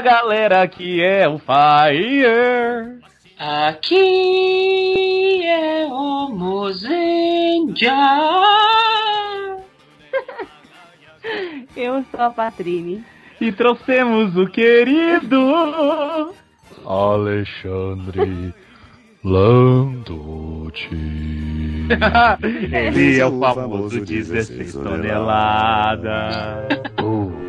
a galera que é o Fire. Aqui é o Mozendia. Eu sou a Patrine. E trouxemos o querido Alexandre Landucci. Ele é o famoso 16 toneladas.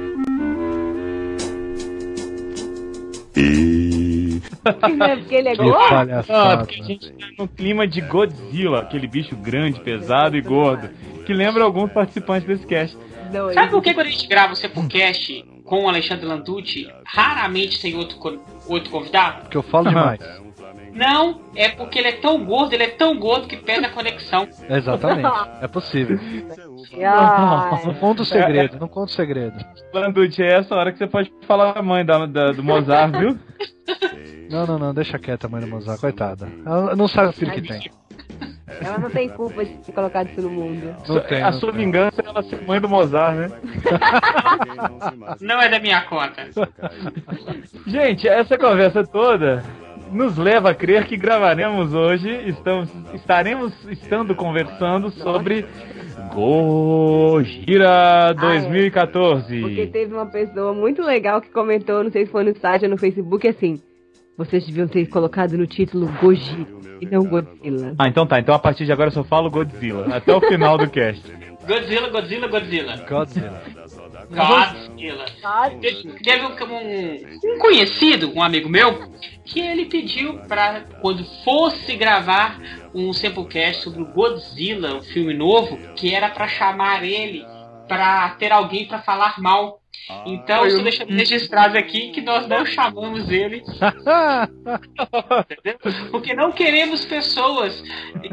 E. É porque ele é Que gordo? Ah, porque a gente tá no clima de Godzilla, aquele bicho grande, pesado e gordo, que lembra alguns participantes desse cast. Dois. Sabe por que quando a gente grava o Sepulcast com o Alexandre Landucci, raramente tem outro, outro convidado? Porque eu falo demais. Não, é porque ele é tão gordo, ele é tão gordo que perde a conexão. Exatamente. É possível. Ai. Não conta o segredo, não conta o segredo. Landucci, é essa hora que você pode falar a mãe da, da- do Mozart, viu? Não, não, não, deixa quieta a mãe do Mozart, coitada. Ela não sabe o filho que tem. Ela não tem culpa de ter colocado isso no mundo. Não tem. a não sua tem. vingança é ela ser mãe do Mozart, né? Não é da minha conta. Gente, essa conversa toda nos leva a crer que gravaremos hoje, estamos, estaremos estando conversando sobre Gojira 2014. Porque teve uma pessoa muito legal que comentou, não sei se foi no site ou no Facebook, assim. Vocês deviam ter colocado no título Gojira e não Godzilla. Ah, então tá. Então a partir de agora eu só falo Godzilla. Até o final do cast. Godzilla, Godzilla, Godzilla. Godzilla. Godzilla. Teve, um, um- conhecido, um amigo meu, que ele pediu pra quando fosse gravar um Samplecast sobre o Godzilla, um filme novo, que era pra chamar ele pra ter alguém pra falar mal. Então, estou deixando registrado aqui que nós não chamamos ele? Porque não queremos pessoas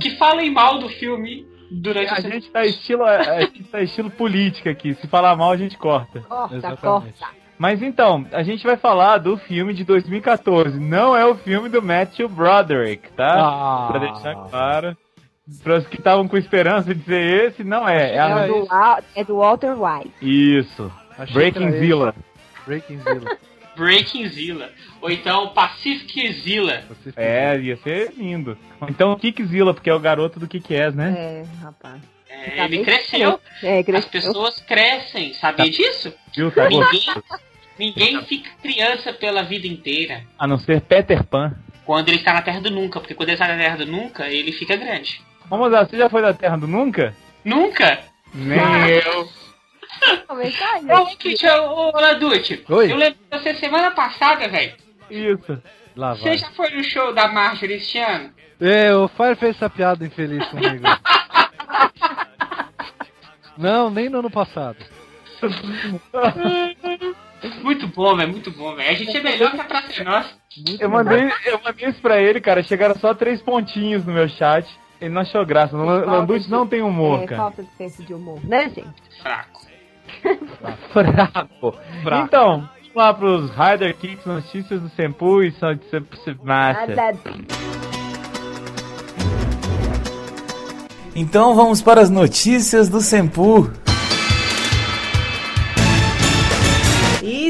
que falem mal do filme durante A gente tá estilo, a gente tá estilo política aqui. Se falar mal, a gente corta. Corta, Exatamente. corta. Mas então, a gente vai falar do filme de 2014. Não é o filme do Matthew Broderick, tá? Ah. Pra deixar claro. Para os que estavam com esperança de ser esse, não é. É, É, a... do, é do Walter White. Isso. Achei Breaking Zilla. Breaking Zilla. Breaking Zilla. Ou então Pacific Zilla. É, ia ser lindo. Ou Então Kickzilla, porque é o garoto do Kick-Ass, né? É, rapaz. É, Tá ele cresceu. É, As cresceu. pessoas crescem. Sabia disso? Viu? Tá Ninguém, ninguém fica criança pela vida inteira. A não ser Peter Pan. Quando ele está na Terra do Nunca. Porque quando ele está na Terra do Nunca, ele fica grande. Vamos lá, você já foi da Terra do Nunca? Nunca? Nem eu. Comentário. Ô, Kit, ô, ô. Oi. Eu lembro de você semana passada, velho. Isso. Lá Você vai. já foi no show da Marjorie este ano? É, o Fire fez essa piada infeliz comigo. Não, nem no ano passado. Muito bom, velho. Muito bom, velho. A gente é melhor que a Praça é Nossa. Muito Eu mandei, eu mandei isso pra ele, cara. Chegaram só três pontinhos no meu chat. Ele não achou graça. Landucci não tem humor, É, cara. falta de senso de humor, né, gente? Fraco. Fraco. Fraco. Então, vamos lá pros Rider Kicks, notícias do Sempu e são de massa. Nada. Então vamos para as notícias do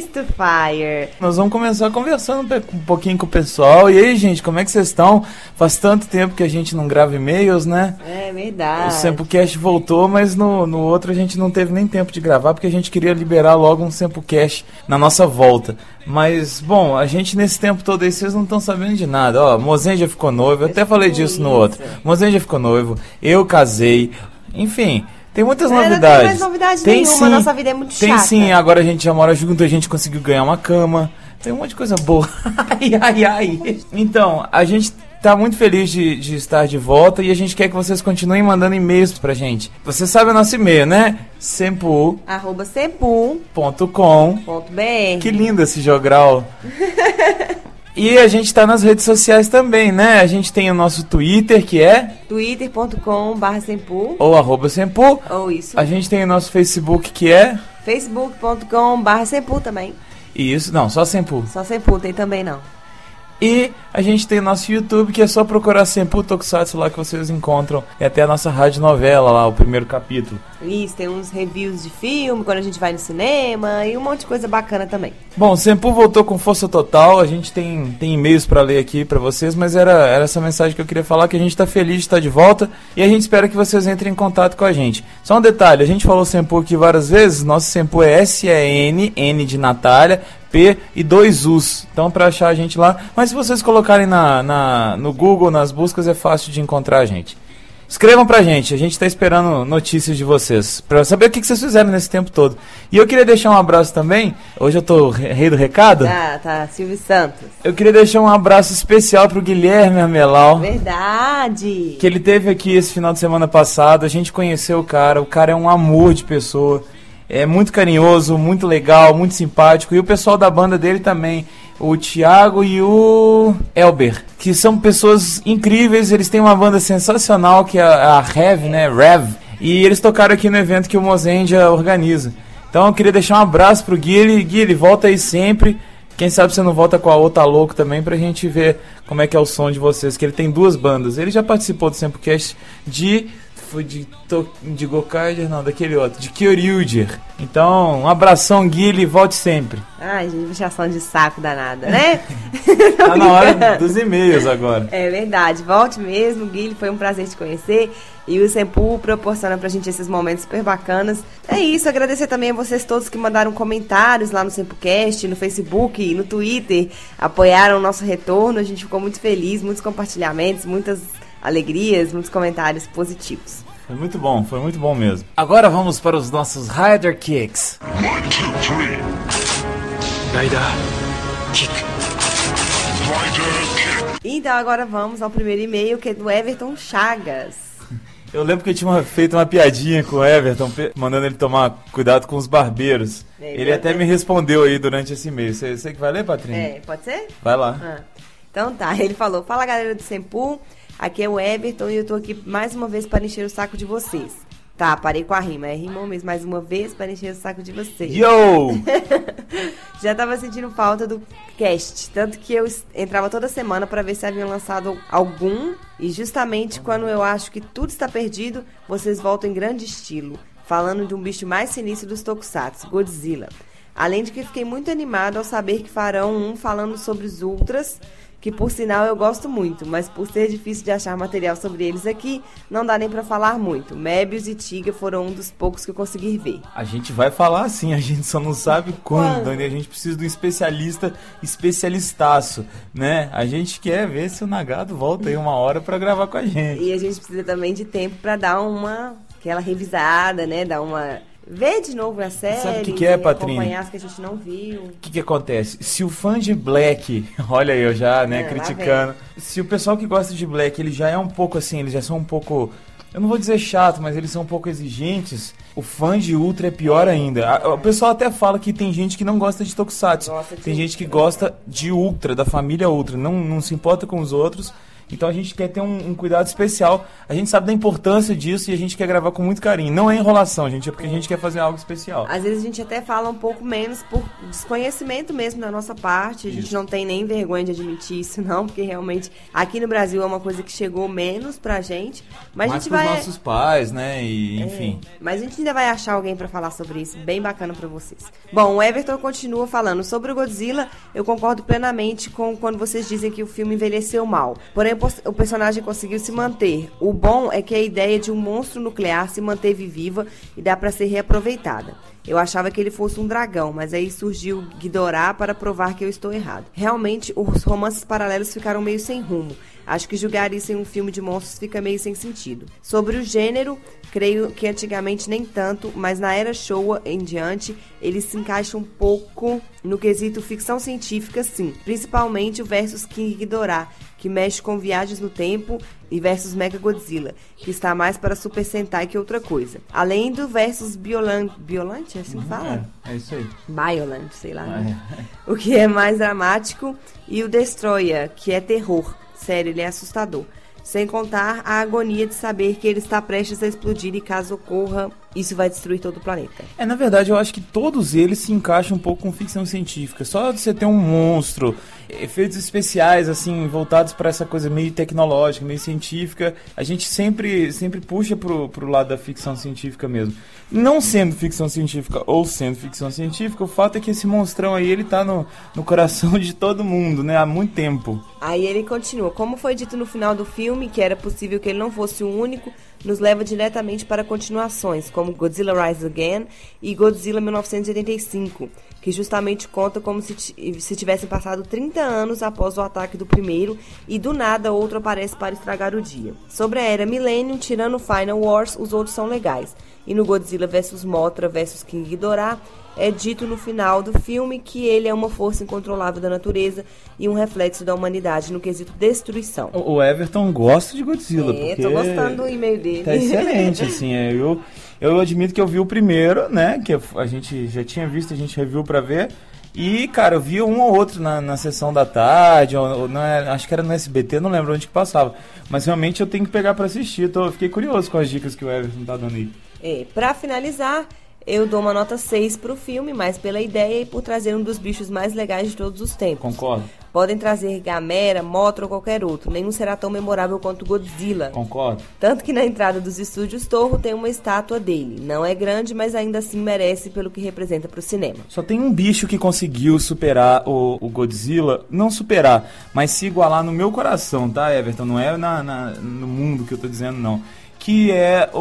Sempu. Isto Fire. Nós vamos começar conversando um pouquinho com o pessoal. E aí, gente, como é que vocês estão? Faz tanto tempo que a gente não grava e-mails, né? É O verdade. Sempocast voltou, mas no, no outro a gente não teve nem tempo de gravar porque a gente queria liberar logo um Sempocast na nossa volta. Mas, bom, a gente nesse tempo todo aí, vocês não estão sabendo de nada. Ó, Mozen já ficou noivo, eu até falei disso no outro. Mozen já ficou noivo, eu casei, enfim. Tem muitas É, não tem novidades. mais novidade nenhuma, nossa vida é muito Tem chata. sim, agora a gente já mora junto, a gente conseguiu ganhar uma cama. Tem um monte de coisa boa. ai, ai, ai. Então, a gente tá muito feliz de, de estar de volta e a gente quer que vocês continuem mandando e-mails pra gente. Você sabe o nosso e-mail, né? sempu.com. Arroba sepul.br Que lindo esse jogral. e a gente tá nas redes sociais também, né? A gente tem o nosso Twitter, que é twitter.com barra sepul ou arroba sempu. ou isso. A gente tem o nosso Facebook, que é... facebook.com barra sepul também. Isso, não, só sempu. Só sepul tem também não. E a gente tem nosso YouTube, que é só procurar sempre o Tokusatsu lá que vocês encontram. E até a nossa rádio novela lá, o primeiro capítulo. Isso, tem uns reviews de filme, quando a gente vai no cinema e um monte de coisa bacana também. Bom, o Sempu voltou com força total. A gente tem, tem e-mails para ler aqui para vocês, mas era, era essa mensagem que eu queria falar: que a gente tá feliz de estar de volta e a gente espera que vocês entrem em contato com a gente. Só um detalhe: a gente falou Sempu aqui várias vezes. Nosso Sempu é S-E-N, N de Natália, P e dois U's. Então, para achar a gente lá. Mas se vocês colocarem na, na, no Google, nas buscas, é fácil de encontrar a gente. Escrevam pra gente, a gente tá esperando notícias de vocês, pra saber o que, que vocês fizeram nesse tempo todo. E eu queria deixar um abraço também, hoje eu tô re- rei do recado, Tá, tá, Silvio Santos. eu queria deixar um abraço especial pro Guilherme Armelau, Verdade. que ele teve aqui esse final de semana passado, a gente conheceu o cara, o cara é um amor de pessoa, é muito carinhoso, muito legal, muito simpático, e o pessoal da banda dele também, o Thiago e o Elber, que são pessoas incríveis, eles têm uma banda sensacional que é a Rev, né, Rev, e eles tocaram aqui no evento que o Mozendia organiza. Então eu queria deixar um abraço pro Guilherme, Guilherme, volta aí sempre, quem sabe você não volta com a outra louco também pra gente ver como é que é o som de vocês, que ele tem duas bandas. Ele já participou do Samplecast de foi de to, de Gokaider, não, daquele outro, de Kyoryuger. Então, um abração, Guilherme, volte sempre. Ai, gente, puxação de saco danada, né? Tá na hora dos e-mails agora. É verdade, volte mesmo, Guilherme, foi um prazer te conhecer. E o Sempu proporciona pra gente esses momentos super bacanas. É isso, agradecer também a vocês todos que mandaram comentários lá no SempuCast, no Facebook, no Twitter, apoiaram o nosso retorno. A gente ficou muito feliz, muitos compartilhamentos, muitas alegrias, muitos comentários positivos. Foi muito bom, foi muito bom mesmo. Agora vamos para os nossos Rider Kicks. Então agora vamos ao primeiro e-mail, que é do Everton Chagas. Eu lembro que eu tinha uma- feito uma piadinha com o Everton, mandando ele tomar cuidado com os barbeiros. É, Ele até me respondeu aí durante esse e-mail. Você você que vai ler, Patrícia? É, pode ser? Vai lá. Ah, então tá, ele falou: Fala galera do Sempu, aqui é o Everton e eu tô aqui mais uma vez para encher o saco de vocês. Tá, parei com a rima, é rimou mesmo mais uma vez para encher o saco de vocês. Yo! Já tava sentindo falta do cast, tanto que eu entrava toda semana para ver se haviam lançado algum e justamente quando eu acho que tudo está perdido, vocês voltam em grande estilo, falando de um bicho mais sinistro dos tokusatsu, Godzilla. Além de que fiquei muito animado ao saber que farão um falando sobre os ultras, que por sinal eu gosto muito, mas por ser difícil de achar material sobre eles aqui, não dá nem pra falar muito. Mebius e Tiga foram um dos poucos que eu consegui ver. A gente vai falar assim, a gente só não sabe quando, Quando? né? A gente precisa de um especialista, especialistaço, né? A gente quer ver se o Nagado volta aí uma hora pra gravar com a gente. E a gente precisa também de tempo pra dar uma aquela revisada, né? Dar uma ver de novo a série, Sabe o que que é, Patrícia? acompanhar as que a gente não viu. O que que acontece? Se o fã de Black, olha eu já, né, É, lá criticando. Se o pessoal que gosta de Black, ele já é um pouco assim, eles já são um pouco, eu não vou dizer chato, mas eles são um pouco exigentes. O fã de Ultra é pior ainda. A- O pessoal até fala que tem gente que não gosta de Tokusatsu. Gosta de tem gente que gosta de Ultra, da família Ultra, não, não se importa com os outros. Então a gente quer ter um, um cuidado especial. A gente sabe da importância disso e a gente quer gravar com muito carinho. Não é enrolação, gente, é porque a gente quer fazer algo especial. Às vezes a gente até fala um pouco menos por desconhecimento mesmo da nossa parte. A gente Isso. não tem nem vergonha de admitir isso, não, porque realmente aqui no Brasil é uma coisa que chegou menos pra gente. Mas a Mais gente pros vai. nossos pais, né? E enfim. É, mas a gente ainda vai achar alguém pra falar sobre isso, bem bacana pra vocês. Bom, o Everton continua falando sobre o Godzilla. Eu concordo plenamente com quando vocês dizem que o filme envelheceu mal. Porém, o personagem conseguiu se manter. O bom é que a ideia de um monstro nuclear se manteve viva e dá pra ser reaproveitada. Eu achava que ele fosse um dragão, mas aí surgiu Ghidorah para provar que eu estou errado. Realmente, os romances paralelos ficaram meio sem rumo. Acho que julgar isso em um filme de monstros fica meio sem sentido. Sobre o gênero, creio que antigamente nem tanto, mas na era Showa em diante, ele se encaixa um pouco no quesito ficção científica, sim. Principalmente o versus King Ghidorah, que mexe com viagens no tempo, e versus Mega Godzilla, que está mais para Super Sentai que outra coisa. Além do versus Biolan... Biolante, é assim que fala? É, é isso aí. Violent, sei lá. né? O que é mais dramático. E o Destroyer, que é terror. Sério, ele é assustador. Sem contar a agonia de saber que ele está prestes a explodir e caso ocorra isso vai destruir todo o planeta. É, na verdade, eu acho que todos eles se encaixam um pouco com ficção científica. Só você ter um monstro, efeitos especiais, assim, voltados para essa coisa meio tecnológica, meio científica, a gente sempre, sempre puxa pro, pro lado da ficção científica mesmo. Não sendo ficção científica ou sendo ficção científica, o fato é que esse monstrão aí, ele tá no, no coração de todo mundo, né? Há muito tempo. Aí ele continua. Como foi dito no final do filme, que era possível que ele não fosse o único, nos leva diretamente para continuações, como Godzilla Rise Again e Godzilla 1985, que justamente conta como se, se tivessem passado 30 anos após o ataque do primeiro e do nada outro aparece para estragar o dia. Sobre a era Millennium, tirando Final Wars, os outros são legais. E no Godzilla vs Mothra vs King Ghidorah, é dito no final do filme que ele é uma força incontrolável da natureza e um reflexo da humanidade no quesito destruição. O Everton gosta de Godzilla. É, porque tô gostando do e-mail dele. Tá excelente, assim. É, eu, eu admito que eu vi o primeiro, né? Que a gente já tinha visto, a gente reviu pra ver. E, cara, eu vi um ou outro na, na sessão da tarde, ou, ou na, acho que era no SBT, não lembro onde que passava. Mas realmente eu tenho que pegar para assistir. Tô, eu fiquei curioso com as dicas que o Everton tá dando aí. É, pra finalizar, eu dou uma nota 6 pro filme, mais pela ideia e por trazer um dos bichos mais legais de todos os tempos. Concordo. Podem trazer Gamera, Mothra ou qualquer outro. Nenhum será tão memorável quanto Godzilla. Concordo. Tanto que na entrada dos estúdios Torro tem uma estátua dele. Não é grande, mas ainda assim merece pelo que representa pro cinema. Só tem um bicho que conseguiu superar o, o Godzilla. Não superar, mas se igualar no meu coração, tá, Everton? Não é na, na no mundo que eu tô dizendo, não. Que é o,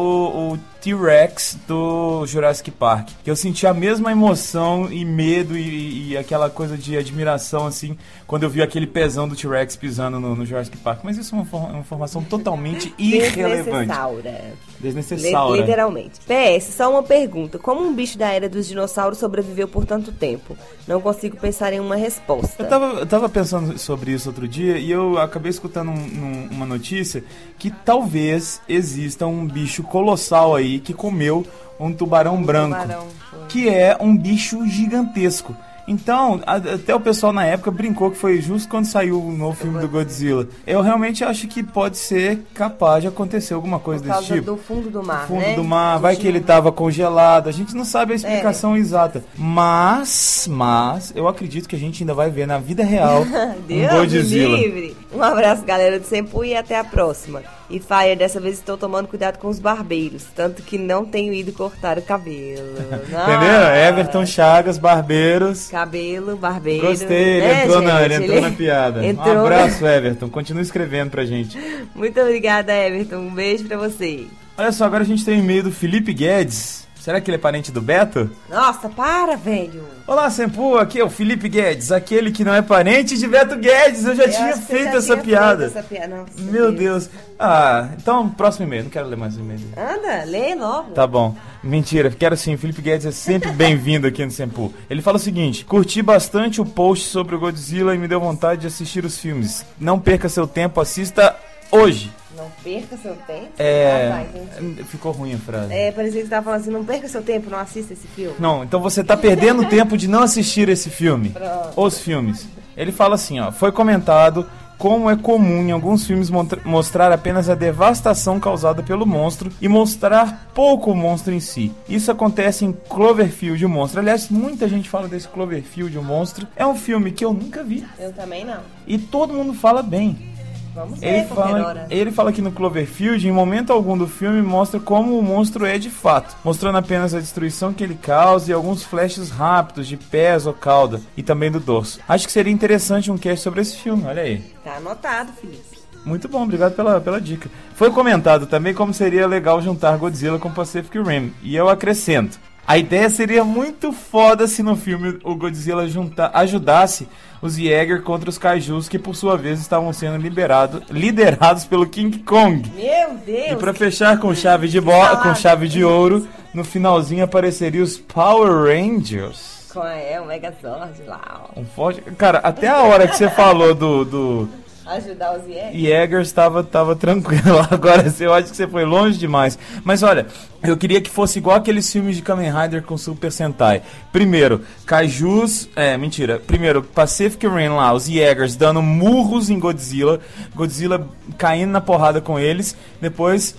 o T-Rex do Jurassic Park. Que eu senti a mesma emoção e medo e, e, aquela coisa de admiração, assim, quando eu vi aquele pezão do T-Rex pisando no, no, Jurassic Park. Mas isso é uma, uma informação totalmente irrelevante. Desnecessária. Desnecessária. Literalmente. PS, só uma pergunta. Como um bicho da era dos dinossauros sobreviveu por tanto tempo? Não consigo pensar em uma resposta. Eu tava, eu tava pensando sobre isso outro dia e eu acabei escutando um, um, uma notícia que talvez exista um bicho colossal aí aí que comeu um tubarão um branco, tubarão, que é um bicho gigantesco. Então, até o pessoal na época brincou que foi justo quando saiu o novo filme do Godzilla. Eu realmente acho que pode ser capaz de acontecer alguma coisa desse tipo. do fundo do mar, fundo né? do mar, vai que ele estava congelado. A gente não sabe a explicação é. exata. Mas, mas, eu acredito que a gente ainda vai ver na vida real Deus um Godzilla. Livre. Um abraço, galera do Sempu, e até a próxima. E Fire, dessa vez estou tomando cuidado com os barbeiros, tanto que não tenho ido cortar o cabelo. Entendeu? Everton Chagas, barbeiros. Cabelo, barbeiro. Gostei, ele né, entrou, gente? na, ele entrou ele na piada. Entrou... Um abraço, Everton. Continue escrevendo pra gente. Muito obrigada, Everton. Um beijo pra você. Olha só, agora a gente tem um e-mail do Felipe Guedes. Será que ele é parente do Beto? Nossa, para, velho. Olá, Sempu, aqui é o Felipe Guedes, aquele que não é parente de Beto Guedes. Eu já Eu tinha feito já essa tinha piada. feito essa piada. Nossa, Meu Deus. Ah, então, próximo e-mail. Não quero ler mais o e-mail. Anda, lê logo. Tá bom. Mentira, quero sim. Felipe Guedes é sempre bem-vindo aqui no Sempu. Ele fala o seguinte: curti bastante o post sobre o Godzilla e me deu vontade de assistir os filmes. Não perca seu tempo, assista hoje. Não perca seu tempo. É. Ah, tá. Ficou ruim a frase. É, parecia que você tava falando assim, não perca seu tempo, não assista esse filme. Não, então você tá perdendo tempo de não assistir esse filme. Pronto. Os filmes. Ele fala assim, ó. Foi comentado como é comum em alguns filmes mostrar apenas a devastação causada pelo monstro e mostrar pouco o monstro em si. Isso acontece em Cloverfield, o monstro. Aliás, muita gente fala desse Cloverfield, o monstro. É um filme que eu nunca vi Eu também não. e todo mundo fala bem. Vamos Ele ver fala, ele fala que no Cloverfield, em momento algum do filme, mostra como o monstro é de fato, mostrando apenas a destruição que ele causa e alguns flashes rápidos de pés ou cauda e também do dorso. Acho que seria interessante um cast sobre esse filme, olha aí. Tá anotado, Felipe. Muito bom, obrigado pela, pela dica. Foi comentado também como seria legal juntar Godzilla com Pacific Rim, e eu acrescento. A ideia seria muito foda se no filme o Godzilla junta, ajudasse os Jäger contra os Kaijus, que por sua vez estavam sendo liberado, liderados pelo King Kong. Meu Deus! E pra fechar com chave de bo salada. com chave de ouro, no finalzinho apareceria os Power Rangers. Com é, o Megazord lá, ó. Um forte... Cara, até a hora que você falou do, do Ajudar os Jäger. Jäger estava tava tranquilo. Agora eu acho que você foi longe demais. Mas olha, eu queria que fosse igual aqueles filmes de Kamen Rider com Super Sentai. Primeiro, Kaijus. É, mentira. Primeiro, Pacific Rim lá, os Jägers dando murros em Godzilla. Godzilla caindo na porrada com eles. Depois.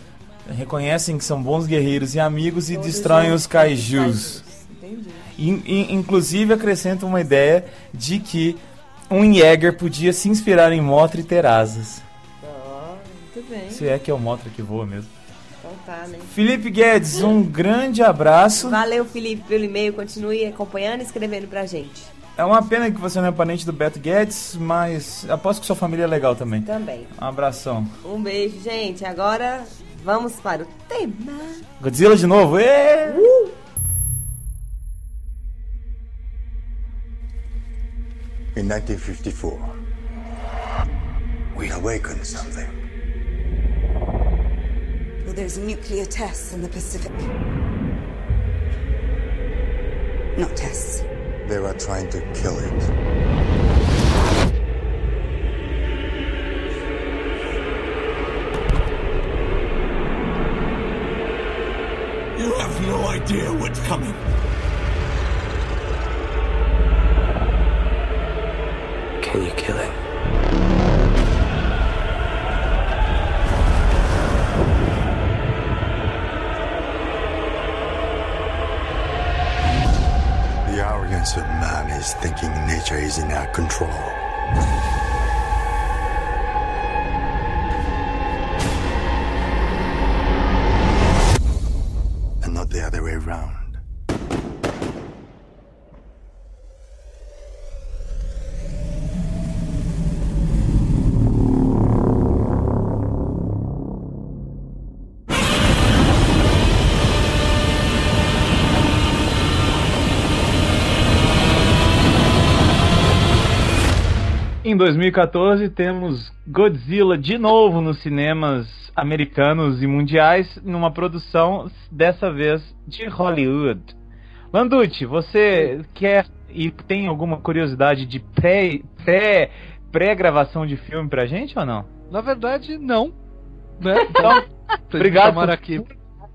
reconhecem que são bons guerreiros e amigos e destroem os kaijus. In, in, inclusive acrescentam uma ideia de que um Jäger podia se inspirar em Motra e ter asas. Muito bem. Se é que é o Motra que voa mesmo. Então tá, né? Felipe Guedes, um grande abraço. Valeu, Felipe, pelo e-mail. Continue acompanhando e escrevendo pra gente. É uma pena que você não é parente do Beto Guedes, mas aposto que sua família é legal também. Também. Um abração. Um beijo, gente. Agora vamos para o tema. Godzilla de novo? Ê! In 1954, we awakened something. Well, there's nuclear tests in the Pacific. Not tests. They were trying to kill it. You have no idea what's coming. Can you kill it? The arrogance of man is thinking nature is in our control. 2014 temos Godzilla de novo nos cinemas americanos e mundiais, numa produção dessa vez de Hollywood. Landucci, você quer e tem alguma curiosidade de pré pré pré-gravação de filme pra gente ou não? Na verdade, não. Né? Então, obrigado por- aqui.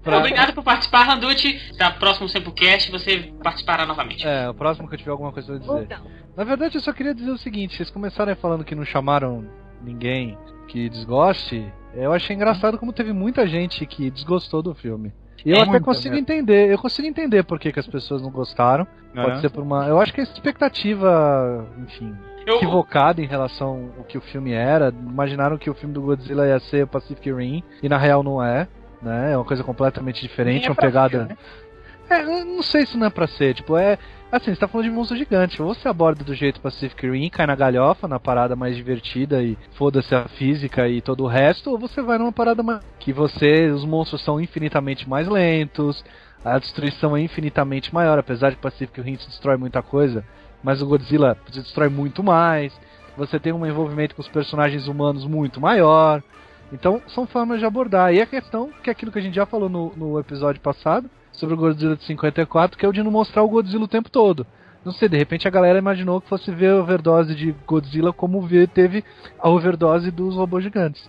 Pra- Obrigado por participar, Randucci. Da próximo Sempocast você participará novamente. É, o próximo que eu tiver alguma coisa pra Ou dizer. não. Na verdade, eu só queria dizer o seguinte: vocês começaram falando que não chamaram ninguém que desgoste. Eu achei engraçado como teve muita gente que desgostou do filme. E eu É até consigo mesmo. entender, eu consigo entender por que, que as pessoas não gostaram. Pode ser por uma. Eu acho que a expectativa, enfim, Eu, equivocada em relação ao que o filme era. Imaginaram que o filme do Godzilla ia ser Pacific Rim, e na real não é. Né? É uma coisa completamente diferente, é uma pegada. ser, né? É, não sei se não é pra ser, tipo, é. Assim, você tá falando de monstro gigante. Ou você aborda do jeito Pacific Rim, cai na galhofa, na parada mais divertida e foda-se a física e todo o resto, ou você vai numa parada mais. que você. os monstros são infinitamente mais lentos, a destruição é infinitamente maior, apesar de Pacific Rim se destrói muita coisa, mas o Godzilla se destrói muito mais. Você tem um envolvimento com os personagens humanos muito maior. Então, são formas de abordar. E a questão, que é aquilo que a gente já falou no, no episódio passado, sobre o Godzilla de 54, que é o de não mostrar o Godzilla o tempo todo. Não sei, de repente a galera imaginou que fosse ver a overdose de Godzilla como teve a overdose dos robôs gigantes.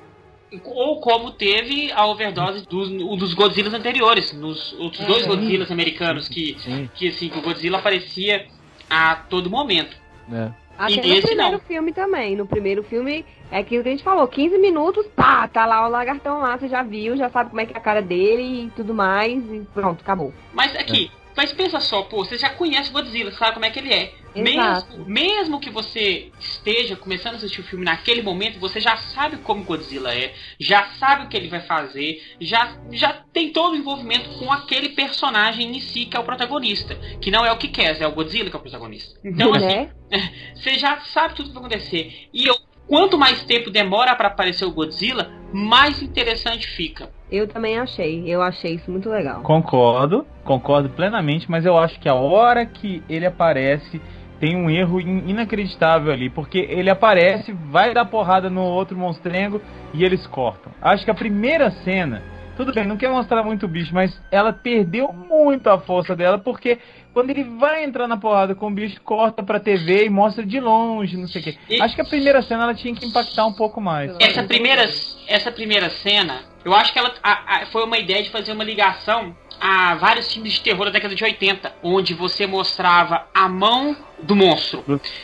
ou como teve a overdose dos, dos Godzillas anteriores, nos outros dois Godzillas americanos, que, Sim. que assim, que o Godzilla aparecia a todo momento. Né? Até E no esse primeiro não. filme também. No primeiro filme é aquilo que a gente falou: 15 minutos, pá, tá lá o lagartão lá, você já viu, já sabe como é que é a cara dele e tudo mais, e pronto, acabou. Mas aqui, mas pensa só, pô, você já conhece o Godzilla, sabe como é que ele é. Exato. Mesmo, mesmo que você esteja começando a assistir o filme naquele momento, você já sabe como Godzilla é, já sabe o que ele vai fazer, já, já tem todo o envolvimento com aquele personagem em si que é o protagonista. Que não é o que quer, é o Godzilla que é o protagonista. Então, assim, né? você já sabe tudo que vai acontecer. E eu, quanto mais tempo demora pra aparecer o Godzilla, mais interessante fica. Eu também achei. Eu achei isso muito legal. Concordo, concordo plenamente, mas eu acho que a hora que ele aparece tem um erro in- inacreditável ali, porque ele aparece, vai dar porrada no outro monstrengo e eles cortam. Acho que a primeira cena, tudo bem, não quer mostrar muito o bicho, mas ela perdeu muito a força dela, porque quando ele vai entrar na porrada com o bicho, corta pra TV e mostra de longe, não sei o quê. E- Acho que a primeira cena ela tinha que impactar um pouco mais. Essa primeira, essa primeira cena, eu acho que ela a- a- foi uma ideia de fazer uma ligação a vários filmes de terror da década de 80, onde você mostrava a mão do monstro,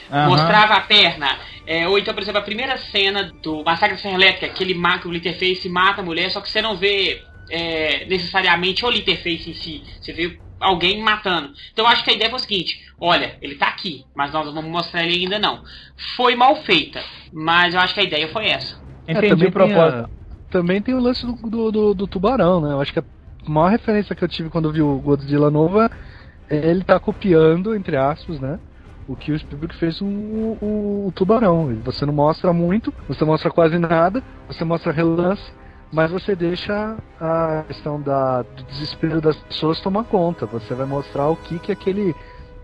Aham. mostrava a perna. É, ou então, por exemplo, a primeira cena do Massacre da Serra Elétrica, que ele mata, o Leatherface mata a mulher, só que você não vê é, necessariamente o Leatherface em si. Você vê alguém matando. Então eu acho que a ideia foi o seguinte: olha, ele tá aqui, mas nós não vamos mostrar ele ainda não. Foi mal feita, mas eu acho que a ideia foi essa. Entendi é, também o propósito. Também tem o lance do, do, do, do, tubarão, né? Eu acho que a maior referência que eu tive quando vi o Godzilla novo é ele tá copiando, entre aspas, né? O que o Spielberg fez o, o, o tubarão. Você não mostra muito, você mostra quase nada, você mostra relance, mas você deixa a questão da, do desespero das pessoas tomar conta. Você vai mostrar o que que aquele,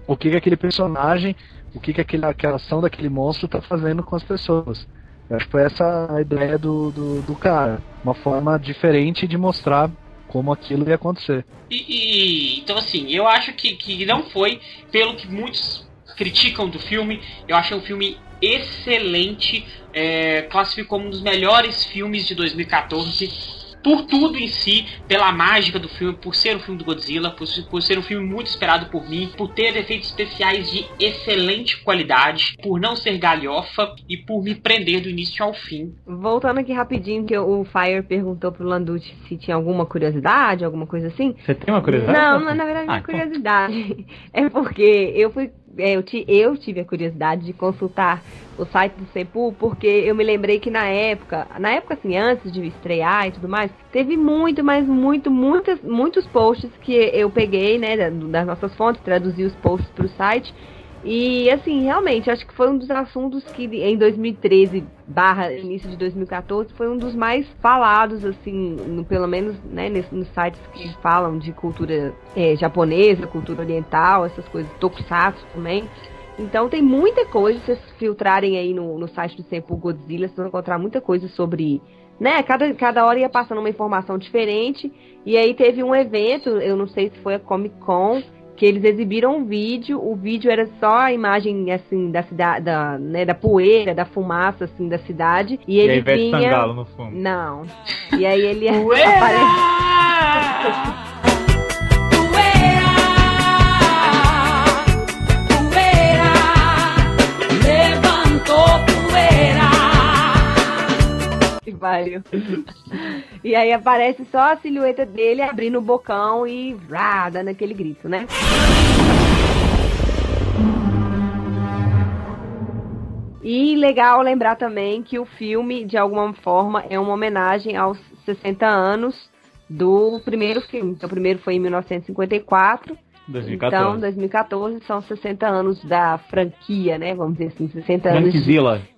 o que que aquele personagem, o que que aquele, aquela ação daquele monstro está fazendo com as pessoas. Eu acho que foi essa a ideia do, do, do cara. Uma forma diferente de mostrar como aquilo ia acontecer. E, e, então assim, eu acho que, que não foi pelo que muitos criticam do filme. Eu achei um filme excelente, é, classifico como um dos melhores filmes de 2014 por tudo em si, pela mágica do filme, por ser um filme do Godzilla, por, por, ser um filme muito esperado por mim, por ter efeitos especiais de excelente qualidade, por não ser galhofa e por me prender do início ao fim. Voltando aqui rapidinho, que o Fire perguntou pro Landucci se tinha alguma curiosidade, alguma coisa assim. Você tem uma curiosidade? Não, na verdade é ah, então. curiosidade. É porque eu fui é, eu, eu tive a curiosidade de consultar o site do Sepul, porque eu me lembrei que na época, na época assim, antes de estrear e tudo mais, teve muito, mas muito, muitas, muitos posts que eu peguei, né, das nossas fontes, traduzi os posts para o site e assim, realmente, acho que foi um dos assuntos que em 2013 barra início de 2014 foi um dos mais falados, assim, no, pelo menos né, nesse, nos sites que falam de cultura é, japonesa, cultura oriental, essas coisas, tokusatsu também. Então tem muita coisa, se vocês filtrarem aí no, no site do Tempo Godzilla, vocês vão encontrar muita coisa sobre né, cada, cada hora ia passando uma informação diferente. E aí teve um evento, eu não sei se foi a Comic Con, que eles exibiram um vídeo, o vídeo era só a imagem assim da cidade, da, né, da poeira, da fumaça assim da cidade e, e ele vinha Sangalo no fundo. Não. E aí ele aparece pariu. e aí aparece só a silhueta dele abrindo o bocão e rá, dando aquele grito, né? E legal lembrar também que o filme, de alguma forma, é uma homenagem aos 60 anos do primeiro filme. Então, o primeiro foi em 1954. 2014. Então, 2014 são 60 anos da franquia, né? Vamos dizer assim, 60 anos. De,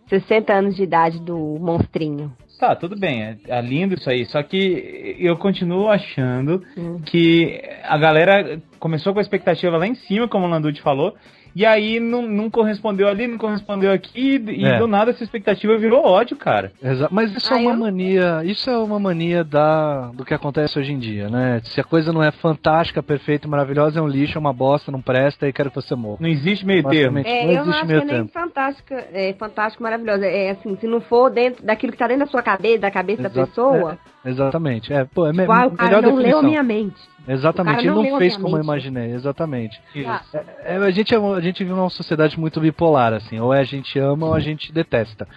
60 anos de idade do monstrinho. Tá, tudo bem, é, é, lindo isso aí. Só que eu continuo achando hum. que a galera começou com a expectativa lá em cima, como o Landucci falou, e aí não, não correspondeu ali, não correspondeu aqui, e é. do nada essa expectativa virou ódio, cara. Exato. Mas isso é ah, é uma eu... mania. Isso é uma mania da, do que acontece hoje em dia, né? Se a coisa não é fantástica, perfeita, maravilhosa, é um lixo, é uma bosta, não presta e quero que você morra. Não existe meio termo. É, não existe meio termo. Nem fantástica, é fantástico, maravilhosa. É assim, se não for dentro daquilo que tá dentro da sua cabeça, da cabeça Exato. da pessoa. É, exatamente. É, pô, é tipo, ah, o cara melhor não definição. leu minha mente. Exatamente, ele não fez como eu imaginei, exatamente. Ah. É, a, gente, é a gente vive numa sociedade muito bipolar, assim, ou é a gente ama ou a gente detesta.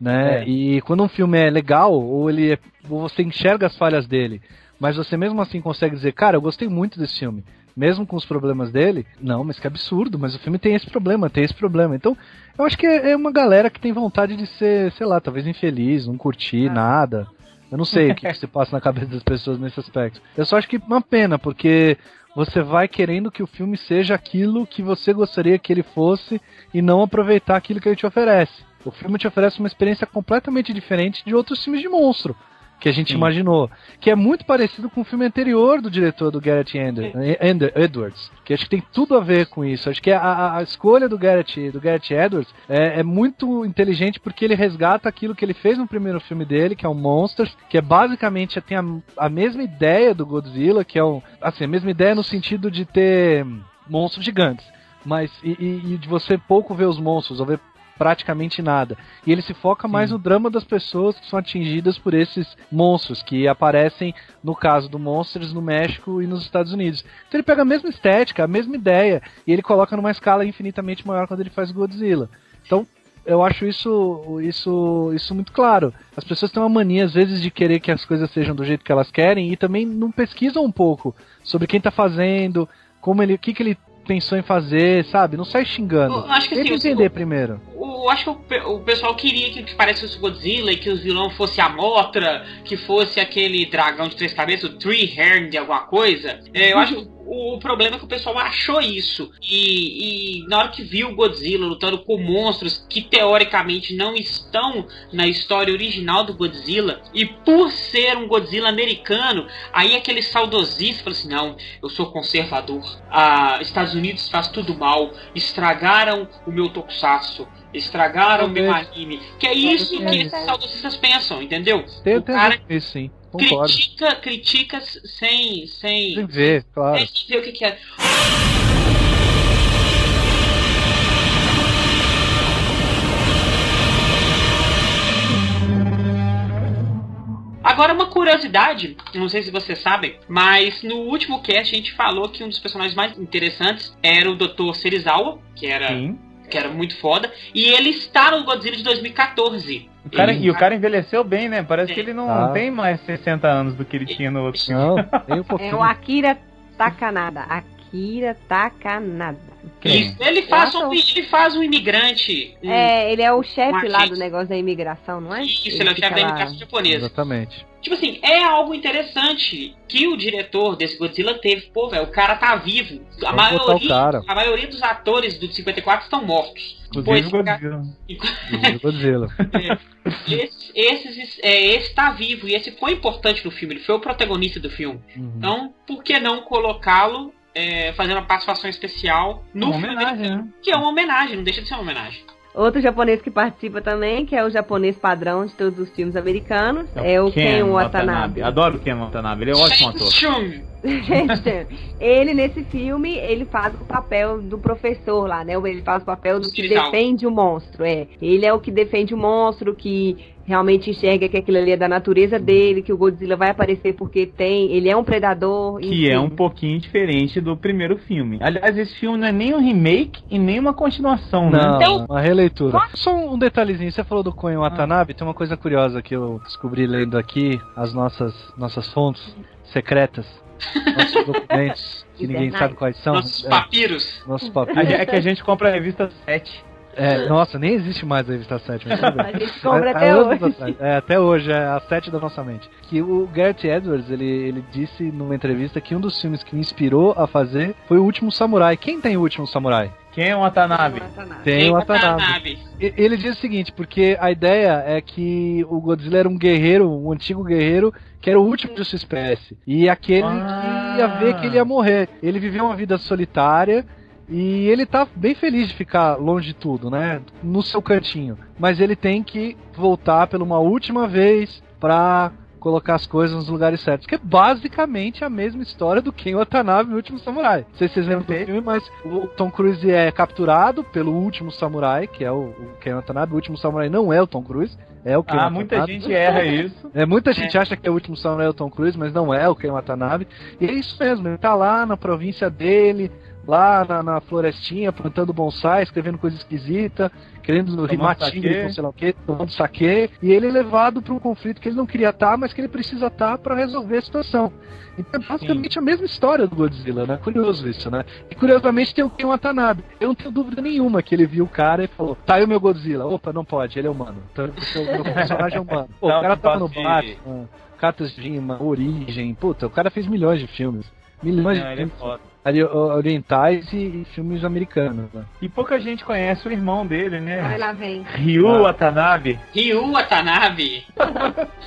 Né? É. E quando um filme é legal, ou ele é, ou você enxerga as falhas dele, mas você mesmo assim consegue dizer, cara, eu gostei muito desse filme, mesmo com os problemas dele, não, mas que absurdo, mas o filme tem esse problema, tem esse problema. Então, eu acho que é, é uma galera que tem vontade de ser, sei lá, talvez infeliz, não curtir ah. nada. Eu não sei o que, que se passa na cabeça das pessoas nesse aspecto. Eu só acho que uma pena, porque você vai querendo que o filme seja aquilo que você gostaria que ele fosse e não aproveitar aquilo que ele te oferece. O filme te oferece uma experiência completamente diferente de outros filmes de monstro que a gente Sim. imaginou. Que é muito parecido com o filme anterior do diretor do Garrett Ender, Ender, Edwards. Que acho que tem tudo a ver com isso. Acho que a, a escolha do Garrett, do Garrett Edwards é, é, muito inteligente porque ele resgata aquilo que ele fez no primeiro filme dele, que é o Monsters, que é basicamente tem a, a mesma ideia do Godzilla, que é um, assim, a mesma ideia no sentido de ter monstros gigantes mas e, e, de você pouco ver os monstros, ou ver praticamente nada. E ele se foca Sim. mais no drama das pessoas que são atingidas por esses monstros que aparecem, no caso do Monsters, no México e nos Estados Unidos. Então ele pega a mesma estética, a mesma ideia, e ele coloca numa escala infinitamente maior quando ele faz Godzilla. Então, eu acho isso, isso, isso muito claro. As pessoas têm uma mania, às vezes, de querer que as coisas sejam do jeito que elas querem e também não pesquisam um pouco sobre quem tá fazendo, como ele, o que, que ele pensou em fazer, sabe? Não sai xingando. Eu acho que Tenta assim, entender o- primeiro. Eu acho que o, o pessoal queria que, que parecesse o Godzilla e que os vilão fosse a Motra, que fosse aquele dragão de três cabeças, o Three Hearn de alguma coisa. É, eu acho que o, problema é que o pessoal achou isso. E, e na hora que viu Godzilla lutando com monstros que teoricamente não estão na história original do Godzilla, e por ser um Godzilla americano, aí aquele saudosista falou assim: não, eu sou conservador. Ah, Estados Unidos faz tudo mal, estragaram o meu tokusatsu. Estragaram o meu anime. Que é isso que esses saudosistas pensam, entendeu? Tem, o tem cara nisso, sim. Concordo. critica, critica sem. sem. Sem ver, claro. sem ver o que, que é. Agora uma curiosidade, não sei se vocês sabem, mas no último cast a gente falou que um dos personagens mais interessantes era o Dr. Serizawa, que era, Sim. Que era muito foda, e ele está no Godzilla de 2014. O cara, Ele- e o cara envelheceu bem, né? Parece que ele não Ah. tem mais 60 anos do que ele tinha no outro. Não, um É o Akira Takanada. Akira Takanada. Quem? Isso, ele faz, um, ele faz um imigrante. um- É, ele é o chefe um lá do negócio da imigração, não é? Isso, ele é o chefe da lá- imigração japonesa. Exatamente. Tipo assim, é algo interessante que o diretor desse Godzilla teve. Pô, velho, o cara tá vivo. A maioria, cara. a maioria dos atores do 54 estão mortos. Inclusive o cara, Godzilla. O Godzilla. esse, esses, é, esse tá vivo e esse foi importante no filme. Ele foi o protagonista do filme. Uhum. Então, por que não colocá-lo é, fazendo uma participação especial no Uma filme? homenagem, né? Que é uma homenagem, não deixa de ser uma homenagem. Outro japonês que participa também, que é o japonês padrão de todos os filmes americanos, é o Ken Watanabe. Adoro o Ken Watanabe, ele é um ótimo ator. Ele nesse filme, ele faz o papel do professor lá, né? Ele faz o papel do que defende o monstro, é. Ele é o que defende o monstro, que realmente enxerga que aquilo ali é da natureza dele, que o Godzilla vai aparecer porque tem, ele é um predador, Que enfim. é um pouquinho diferente do primeiro filme. Aliás, esse filme não é nem um remake e nem uma continuação, né? Não, Então- uma releitura. Só um detalhezinho, você falou do Koen Watanabe, tem uma coisa curiosa que eu descobri lendo aqui, as nossas, nossas fontes secretas, nossos documentos, que ninguém sabe quais são. Nossos é, papiros. nossos papiros. É que a gente compra a revista 7. É, nossa, nem existe mais a revista 7, mas tudo. A gente compra É, até hoje. atrás. É, até hoje, é a 7 da nossa mente. Que o Garrett Edwards, ele, ele disse numa entrevista que um dos filmes que me inspirou a fazer foi O Último Samurai. Quem tem O Último Samurai? Quem é o Watanabe? Tem o Watanabe. Ele diz o seguinte, porque a ideia é que o Godzilla era um guerreiro, um antigo guerreiro, que era o último de sua espécie. E aquele Ah. que ia ver que ele ia morrer. Ele viveu uma vida solitária e ele tá bem feliz de ficar longe de tudo, né? No seu cantinho. Mas ele tem que voltar pela uma última vez pra colocar as coisas nos lugares certos. Que é basicamente a mesma história do Ken Watanabe no Último Samurai. Não sei se vocês lembram do filme, mas o Tom Cruise é capturado pelo Último Samurai, que é o, o Ken Watanabe. O Último Samurai não é o Tom Cruise, é o Ken Ah, Watanabe. muita gente erra isso. É, muita gente acha que é o último samurai é o Tom Cruise, mas não é o Ken Watanabe. E é isso mesmo, ele tá lá na província dele, lá na, na florestinha, plantando bonsai, escrevendo coisa esquisita, querendo rimar tigre com sei lá o que, tomando saque. E ele é levado pra um conflito que ele não queria estar, mas que ele precisa estar pra resolver a situação. Então é basicamente a mesma história do Godzilla, né? Curioso isso, né? E curiosamente tem o Ken Watanabe. Eu não tenho dúvida nenhuma que ele viu o cara e falou: tá aí o meu Godzilla. Opa, não pode, ele é humano. Então o meu personagem é humano. Pô, Não, o cara tava no Batman, Cartas de Rima, Origem. Puta, o cara fez milhões de filmes. Milhões Não, de é filmes foda. ori- orientais e, e filmes americanos. Né? E pouca gente conhece o irmão dele, né? Vai lá, vem. Ryu Ah. Watanabe. Ryu Watanabe.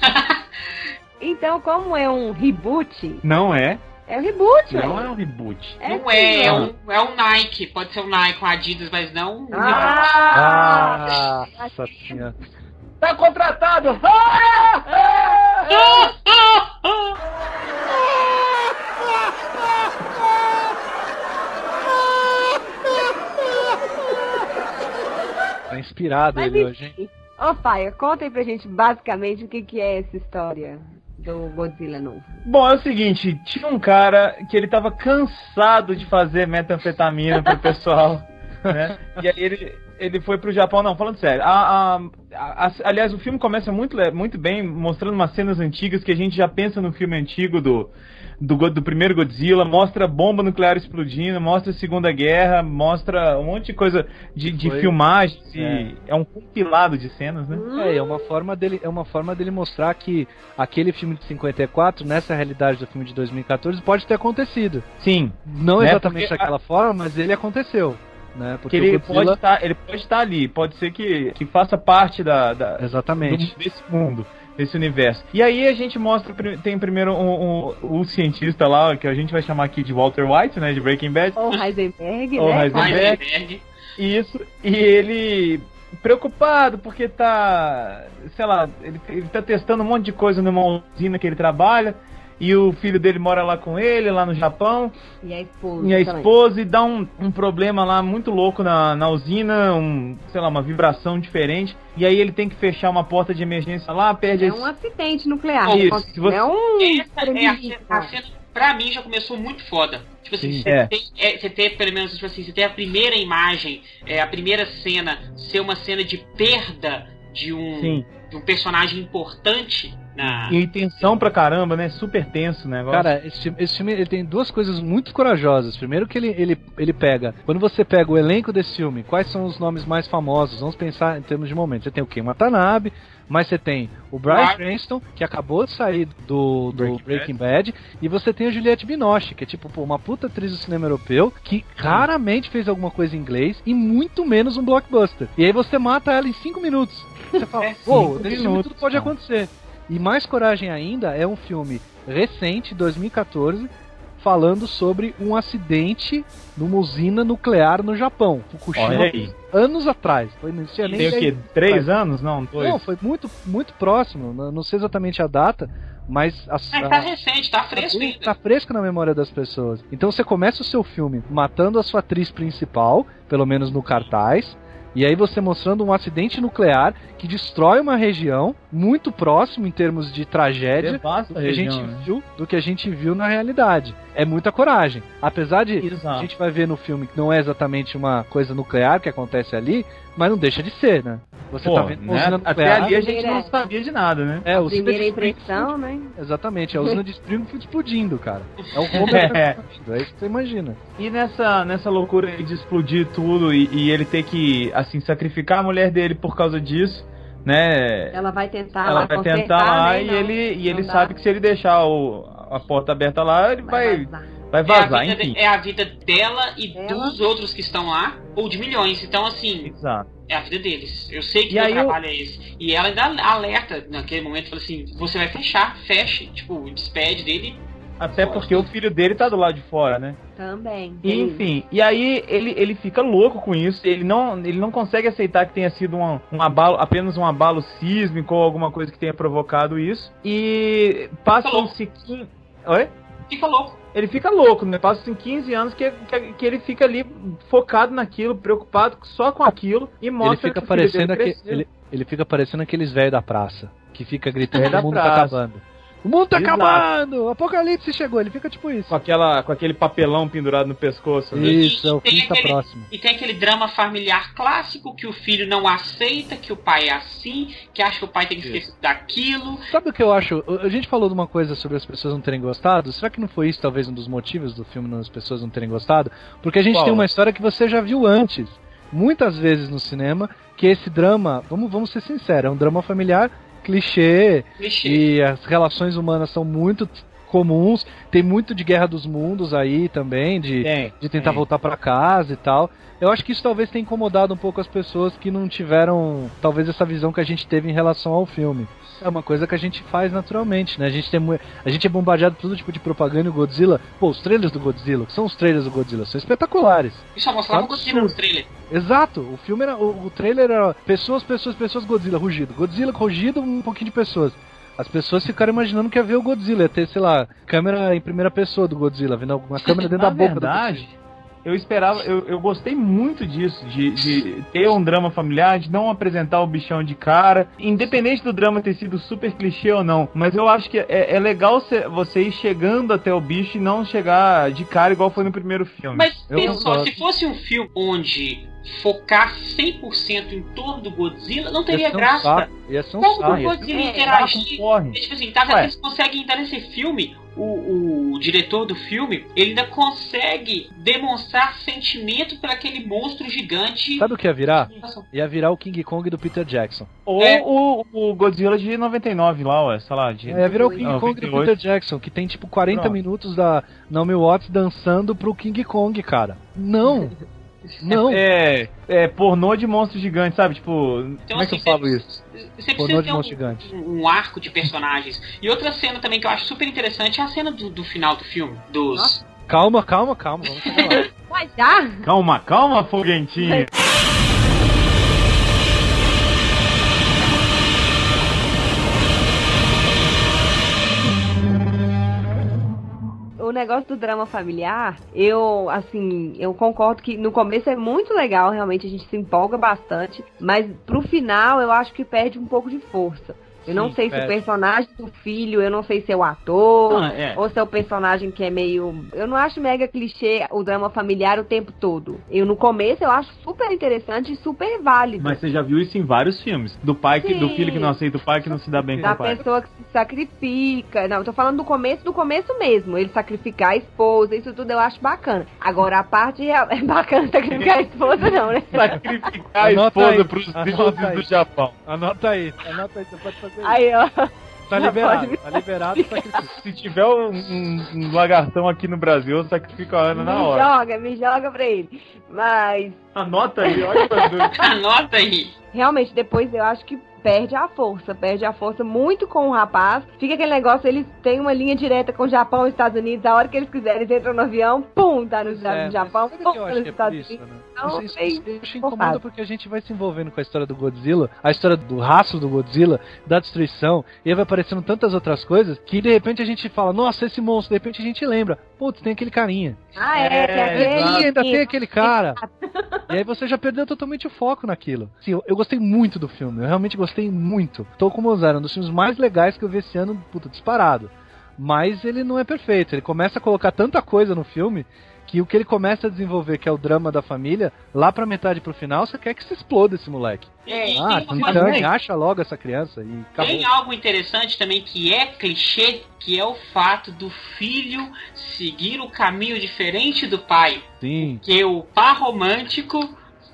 Então, como é um reboot, Não é. é um reboot, Não ué. é um reboot. não é, é um, é um Nike. Pode ser um Nike, um Adidas, mas não um Ah! Nossa senhora. Tá contratado! Tá inspirado Mas ele hoje, hein? Ô, Faia, conta aí pra gente basicamente o que, que é essa história do Godzilla novo. Bom, é o seguinte, tinha um cara que ele tava cansado de fazer metanfetamina pro pessoal, né? E aí ele, ele foi pro Japão, não, falando sério. A, a, a, aliás, o filme começa muito, muito bem, mostrando umas cenas antigas que a gente já pensa no filme antigo do, do, do primeiro Godzilla, mostra bomba nuclear explodindo, mostra a Segunda Guerra, mostra um monte de coisa de, de filmagem. É. é. um compilado de cenas, né? É, é uma forma dele, é uma forma dele mostrar que aquele filme de 54, nessa realidade do filme de 2014, pode ter acontecido. Sim. Não né? exatamente Porque daquela a... forma, mas ele aconteceu né? Porque ele Godzilla... pode estar, ele pode estar ali, pode ser que, que faça parte da, da exatamente do, desse mundo, desse universo. E aí a gente mostra, tem primeiro um, um, um, cientista lá que a gente vai chamar aqui de Walter White, né, de Breaking Bad. Ou Heisenberg, Ou né? Heisenberg. Heisenberg. Isso. E ele preocupado porque tá, sei lá, ele, ele tá testando um monte de coisa numa usina que ele trabalha e o filho dele mora lá com ele, lá no Japão. E a esposa. E a esposa, e dá um, um problema lá muito louco na, na usina, um, sei lá, uma vibração diferente. E aí ele tem que fechar uma porta de emergência lá, perde. É esse... um acidente nuclear. Isso. Você... É um. Essa é a, a cena, pra mim, já começou muito foda. Tipo assim, você, é. tem, é, você tem, pelo menos, tipo assim, você tem a primeira imagem, é, a primeira cena ser uma cena de perda de um, de um personagem importante na... E tensão pra caramba, né? Super tenso o negócio. Cara, esse, esse filme ele tem duas coisas muito corajosas. Primeiro que ele, ele, ele pega. Quando você pega o elenco desse filme, quais são os nomes mais famosos? Vamos pensar em termos de momento. Você tem o Ken Watanabe, mas você tem o Brian Cranston, que acabou de sair do, do Breaking, Breaking Bad. Bad. e você tem a Juliette Binoche, que é tipo pô, uma puta atriz do cinema europeu, que raramente fez alguma coisa em inglês e muito menos um blockbuster. E aí você mata ela em 5 minutos. Você fala, é, pô, nesse filme tudo pode acontecer. E mais coragem ainda é um filme recente, 2014, falando sobre um acidente numa usina nuclear no Japão, Fukushima. Olha aí. Anos atrás. Foi, não tinha nem Tem o quê? Três anos? Não, dois. Não, foi muito, muito próximo. Não sei exatamente a data, mas. A, mas tá recente, tá fresco tá, tá fresco na memória das pessoas. Então você começa o seu filme matando a sua atriz principal, pelo menos no cartaz. E aí você mostrando um acidente nuclear que destrói uma região muito próximo em termos de tragédia do que, a gente né? viu, do que a gente viu na realidade. É muita coragem. Apesar de Exato. a gente vai ver no filme que não é exatamente uma coisa nuclear que acontece ali, mas não deixa de ser, né? Você Pô, tá vendo né? usina nuclear. Até ali a gente não sabia de nada, né? É, a primeira impressão, né? Exatamente, a usina de Springfield explodindo, cara. É o Homer é. é isso que você imagina. E nessa, nessa loucura de explodir tudo e, e ele ter que, assim, sacrificar a mulher dele por causa disso, né? Ela vai tentar Ela vai tentar lá né? e ele, e ele sabe que se ele deixar o, a porta aberta lá, ele vai, vai vai vazar, é a, vida, é a vida dela e dos outros que estão lá, ou de milhões. Então, assim, Exato. é a vida deles. Eu sei que o trabalho eu... é esse. E ela ainda alerta naquele momento, fala assim, você vai fechar, feche, tipo, despede dele. Até porque o filho dele tá do lado de fora, né? Também. E, enfim, e aí ele, ele fica louco com isso. Ele não, ele não consegue aceitar que tenha sido um, um abalo, apenas um abalo sísmico ou alguma coisa que tenha provocado isso. E passa-se. Oi? Fica louco ele fica louco, né? Passa assim 15 anos que, que, que, ele fica ali focado naquilo, preocupado só com aquilo e mostra ele fica que parecendo ele, ele fica parecendo aqueles velhos da praça que fica gritando que o mundo tá praça. tá acabando. O mundo tá Exato. acabando! O apocalipse chegou, ele fica tipo isso. Com, aquela, com aquele papelão pendurado no pescoço. Né? Isso, é o fim tá próximo. E tem aquele drama familiar clássico que o filho não aceita, que o pai é assim, que acha que o pai tem que esquecer daquilo. Sabe o que eu acho? A gente falou de uma coisa sobre as pessoas não terem gostado. Será que não foi isso talvez um dos motivos do filme as pessoas não terem gostado? Porque a gente Qual? tem uma história que você já viu antes. Muitas vezes no cinema, que esse drama, vamos, vamos ser sinceros, é um drama familiar clichê, clichê. E as relações humanas são muito comuns. Tem muito de Guerra dos Mundos aí também, de, tem, de tentar tem. voltar para casa e tal. Eu acho que isso talvez tenha incomodado um pouco as pessoas que não tiveram, talvez, essa visão que a gente teve em relação ao filme. É uma coisa que a gente faz naturalmente, né? A gente, tem, a gente é bombardeado por todo tipo de propaganda e Godzilla. Pô, os trailers do Godzilla, que são os trailers do Godzilla, são espetaculares. Isso só mostrava o Godzilla no trailer. Exato, o filme era. O, o trailer era pessoas, pessoas, pessoas, Godzilla, rugido. Godzilla, rugido, um pouquinho de pessoas. As pessoas ficaram imaginando que ia ver o Godzilla, ia ter, sei lá, câmera em primeira pessoa do Godzilla, vendo alguma câmera dentro da boca verdade, eu esperava, eu, eu gostei muito disso, de, de ter um drama familiar, de não apresentar o bichão de cara, independente do drama ter sido super clichê ou não. Mas eu acho que é, é legal você ir chegando até o bicho e não chegar de cara igual foi no primeiro filme. Mas pensa só, se fosse um filme onde focar 100% em torno do Godzilla, não teria graça. Um Ia ser um Como o Godzilla interagir? Tipo assim, tá? Eles conseguem dar nesse filme o, o, diretor do filme, ele ainda consegue demonstrar sentimento para aquele monstro gigante. Sabe o que ia virar? Ia virar o King Kong do Peter Jackson. Ou é. o, o, Godzilla de 99 lá, ué, sei lá. De... É, ia virar o King não, Kong 28. do Peter Jackson, que tem tipo 40 Pronto. minutos da Naomi Watts dançando pro King Kong, cara. Não! Não. É, é, pornô de monstro gigante, sabe? Tipo, então, como é assim, que eu falo isso? Você pornô de monstro um, gigante. Um, arco de personagens. E outra cena também que eu acho super interessante é a cena do, do final do filme. Dos. Nossa. Calma, calma, calma. Vamos lá. Calma, calma, foguentinho. negócio do drama familiar, eu, assim, eu concordo que no começo é muito legal, realmente a gente se empolga bastante, mas pro final eu acho que perde um pouco de força. Eu não Sim, sei se o personagem do filho, eu não sei se é o ator, ah, é. ou se é o personagem que é meio. Eu não acho mega clichê o drama familiar o tempo todo. Eu no começo eu acho super interessante e super válido. Mas você já viu isso em vários filmes. Do pai que, do filho que não aceita o pai que não se dá bem da com o pai. Da pessoa que se sacrifica. Não, eu tô falando do começo, do começo mesmo. Ele sacrificar a esposa, isso tudo eu acho bacana. Agora a parte é, é bacana sacrificar a esposa, não, né? Sacrificar a esposa pros deuses do Japão. Anota aí, anota aí, você pode fazer Aí, ó. Tá liberado, tá liberado. Se tiver um, um, um, lagartão aqui no Brasil, eu sacrifico a Ana me na hora. Me joga, me joga pra ele. Mas. Anota aí, olha Anota aí. Realmente, depois eu acho que perde a força, perde a força muito com o rapaz. Fica aquele negócio, eles têm uma linha direta com o Japão e Estados Unidos, a hora que eles quiserem, eles entram no avião, pum, tá no, é, no Japão, pum, tá nos Estados é Unidos. Né? Então, isso, isso, isso incomoda porque a gente vai se envolvendo com a história do Godzilla, a história do rastro do Godzilla, da destruição, e aí vai aparecendo tantas outras coisas que de repente a gente fala, nossa, esse monstro, de repente a gente lembra, putz, tem aquele carinha. Ah, é, é, é aquele, ainda tem aquele cara. e aí você já perdeu totalmente o foco naquilo. Sim, eu, eu gostei muito do filme, eu realmente gostei muito. Tô com o Mozart, um dos filmes mais legais que eu vi esse ano, puta, disparado. Mas ele não é perfeito, ele começa a colocar tanta coisa no filme que o que ele começa a desenvolver, que é o drama da família, lá pra metade pro final, você quer que se exploda esse moleque. É, ah, então acha logo essa criança e acabou. Tem algo interessante também que é clichê, que é o fato do filho seguir o caminho diferente do pai. Sim. Que o par romântico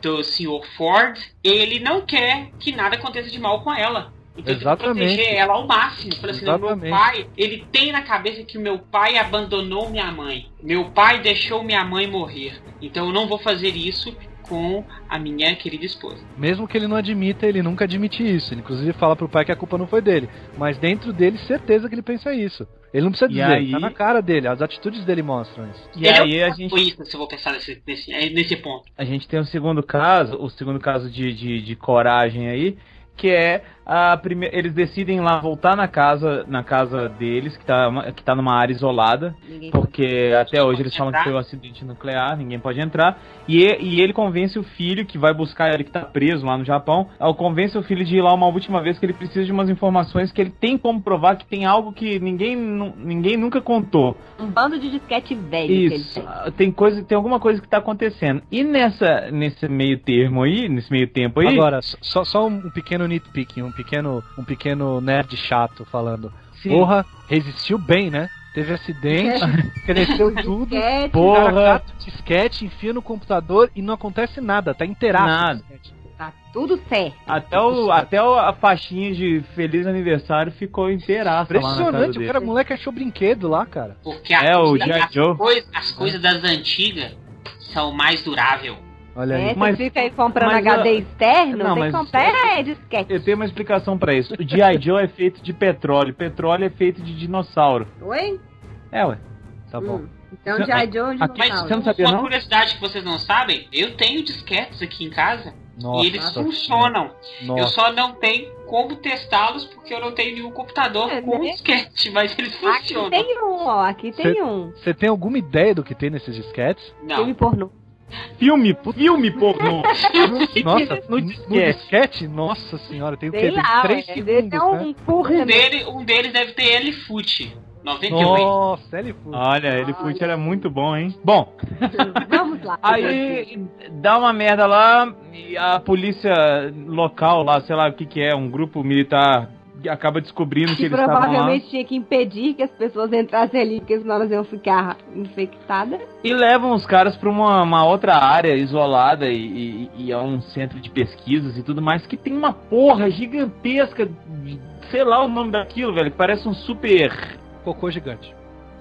do Sr. Ford, ele não quer que nada aconteça de mal com ela. Então Exatamente. proteger ela ao máximo. Falei assim, meu pai, ele tem na cabeça que o meu pai abandonou minha mãe. Meu pai deixou minha mãe morrer. Então eu não vou fazer isso com a minha querida esposa. Mesmo que ele não admita, ele nunca admite isso. Ele inclusive fala pro pai que a culpa não foi dele. Mas dentro dele, certeza que ele pensa isso. Ele não precisa dizer, aí... tá na cara dele, as atitudes dele mostram isso. E aí é a gente. Isso, se eu vou pensar nesse, nesse, nesse ponto. A gente tem o um segundo caso, o segundo caso de, de, de coragem aí, que é prime... eles decidem lá voltar na casa na casa deles, que tá, que tá numa área isolada, ninguém porque até hoje eles falam entrar. que foi um acidente nuclear, ninguém pode entrar. E, e ele convence o filho, que vai buscar ele que tá preso lá no Japão, ao convence o filho de ir lá uma última vez que ele precisa de umas informações que ele tem como provar que tem algo que ninguém, ninguém nunca contou. Um bando de disquete velho. Isso. Tem coisa, tem alguma coisa que tá acontecendo. E nessa nesse meio termo aí, nesse meio tempo aí. Agora, só, só um pequeno nitpicking, um pequeno, um pequeno nerd chato falando. Sim. Porra, resistiu bem, né? Teve acidente, cresceu tudo. Disquete, porra. Disquete, enfia no computador e não acontece nada, tá inteiraço. Nada. Tá tudo certo. Até, o, até a faixinha de feliz aniversário ficou inteiraça Impressionante, o cara, moleque achou brinquedo lá, cara. Porque a é, o. Joe. Coisa, as coisas das antigas são mais duráveis. Olha aí. É, mas, você fica aí comprando mas, HD uh, externo, não, tem que comprar é, disquete. Eu tenho uma explicação pra isso. O G.I. Joe é feito de petróleo, petróleo é feito de dinossauro. Oi? É, ué. Tá bom. Hum. Então G.I. Joe de Mas você não sabia, uma curiosidade que vocês não sabem, eu tenho disquetes aqui em casa. Nossa, e eles funcionam. Nossa. Eu só não tenho como testá-los porque eu não tenho nenhum computador é, com né? disquete, mas eles funcionam. Aqui tem um, ó. Aqui tem cê, um. Você tem alguma ideia do que tem nesses disquetes? Não. Filme pornô. Filme, filme pornô. Nossa, no no disquete. disquete? Nossa senhora, tem o quê? Tem três ué, segundos, um né? Um, mesmo. dele, um deles deve ter L-Foot. 98. Nossa, ele foi. Olha, ele Foot era muito bom, hein? Bom, Vamos lá. aí dá uma merda lá e a polícia local lá, sei lá o que que é, um grupo militar acaba descobrindo que Que eles estavam lá. provavelmente tinha que impedir que as pessoas entrassem ali, porque senão elas iam ficar infectadas. E levam os caras pra uma, uma outra área isolada e, e, e é um centro de pesquisas e tudo mais, que tem uma porra gigantesca, sei lá o nome daquilo, velho, que parece um super Cocô gigante.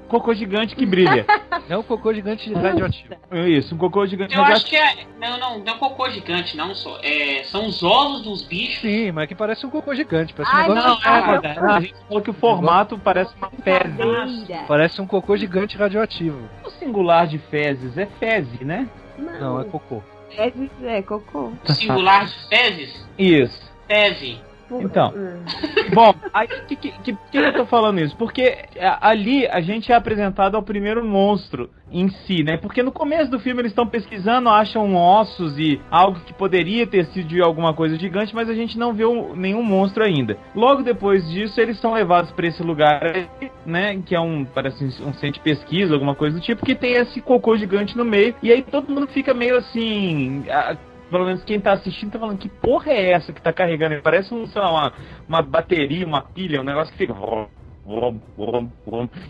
Cocô gigante que brilha. É um cocô gigante radioativo. Isso, um cocô gigante Eu acho que é. Não, não, não é um cocô gigante, não só. É, são os ovos dos bichos. Sim, mas que parece um cocô gigante. Parece um Ai, negócio. Não, Ah, é, não, a gente falou que o formato parece uma fezes. Parece um cocô gigante radioativo. O singular de fezes é feze, né? Não, é cocô. Fezes é cocô. O singular de fezes. Isso. Feze. Então. Bom, aí que, que, que, que eu tô falando isso? Porque a- ali a gente é apresentado ao primeiro monstro em si, né? Porque no começo do filme eles estão pesquisando, acham ossos e algo que poderia ter sido alguma coisa gigante, mas a gente não vê o- nenhum monstro ainda. Logo depois disso, eles são levados pra esse lugar, aí, né? Que é um, parece um centro de pesquisa, alguma coisa do tipo, que tem esse cocô gigante no meio. E aí todo mundo fica meio assim. a- pelo menos quem tá assistindo tá falando que porra é essa que tá carregando? Parece um, sei lá, uma, uma bateria, uma pilha, um negócio que fica.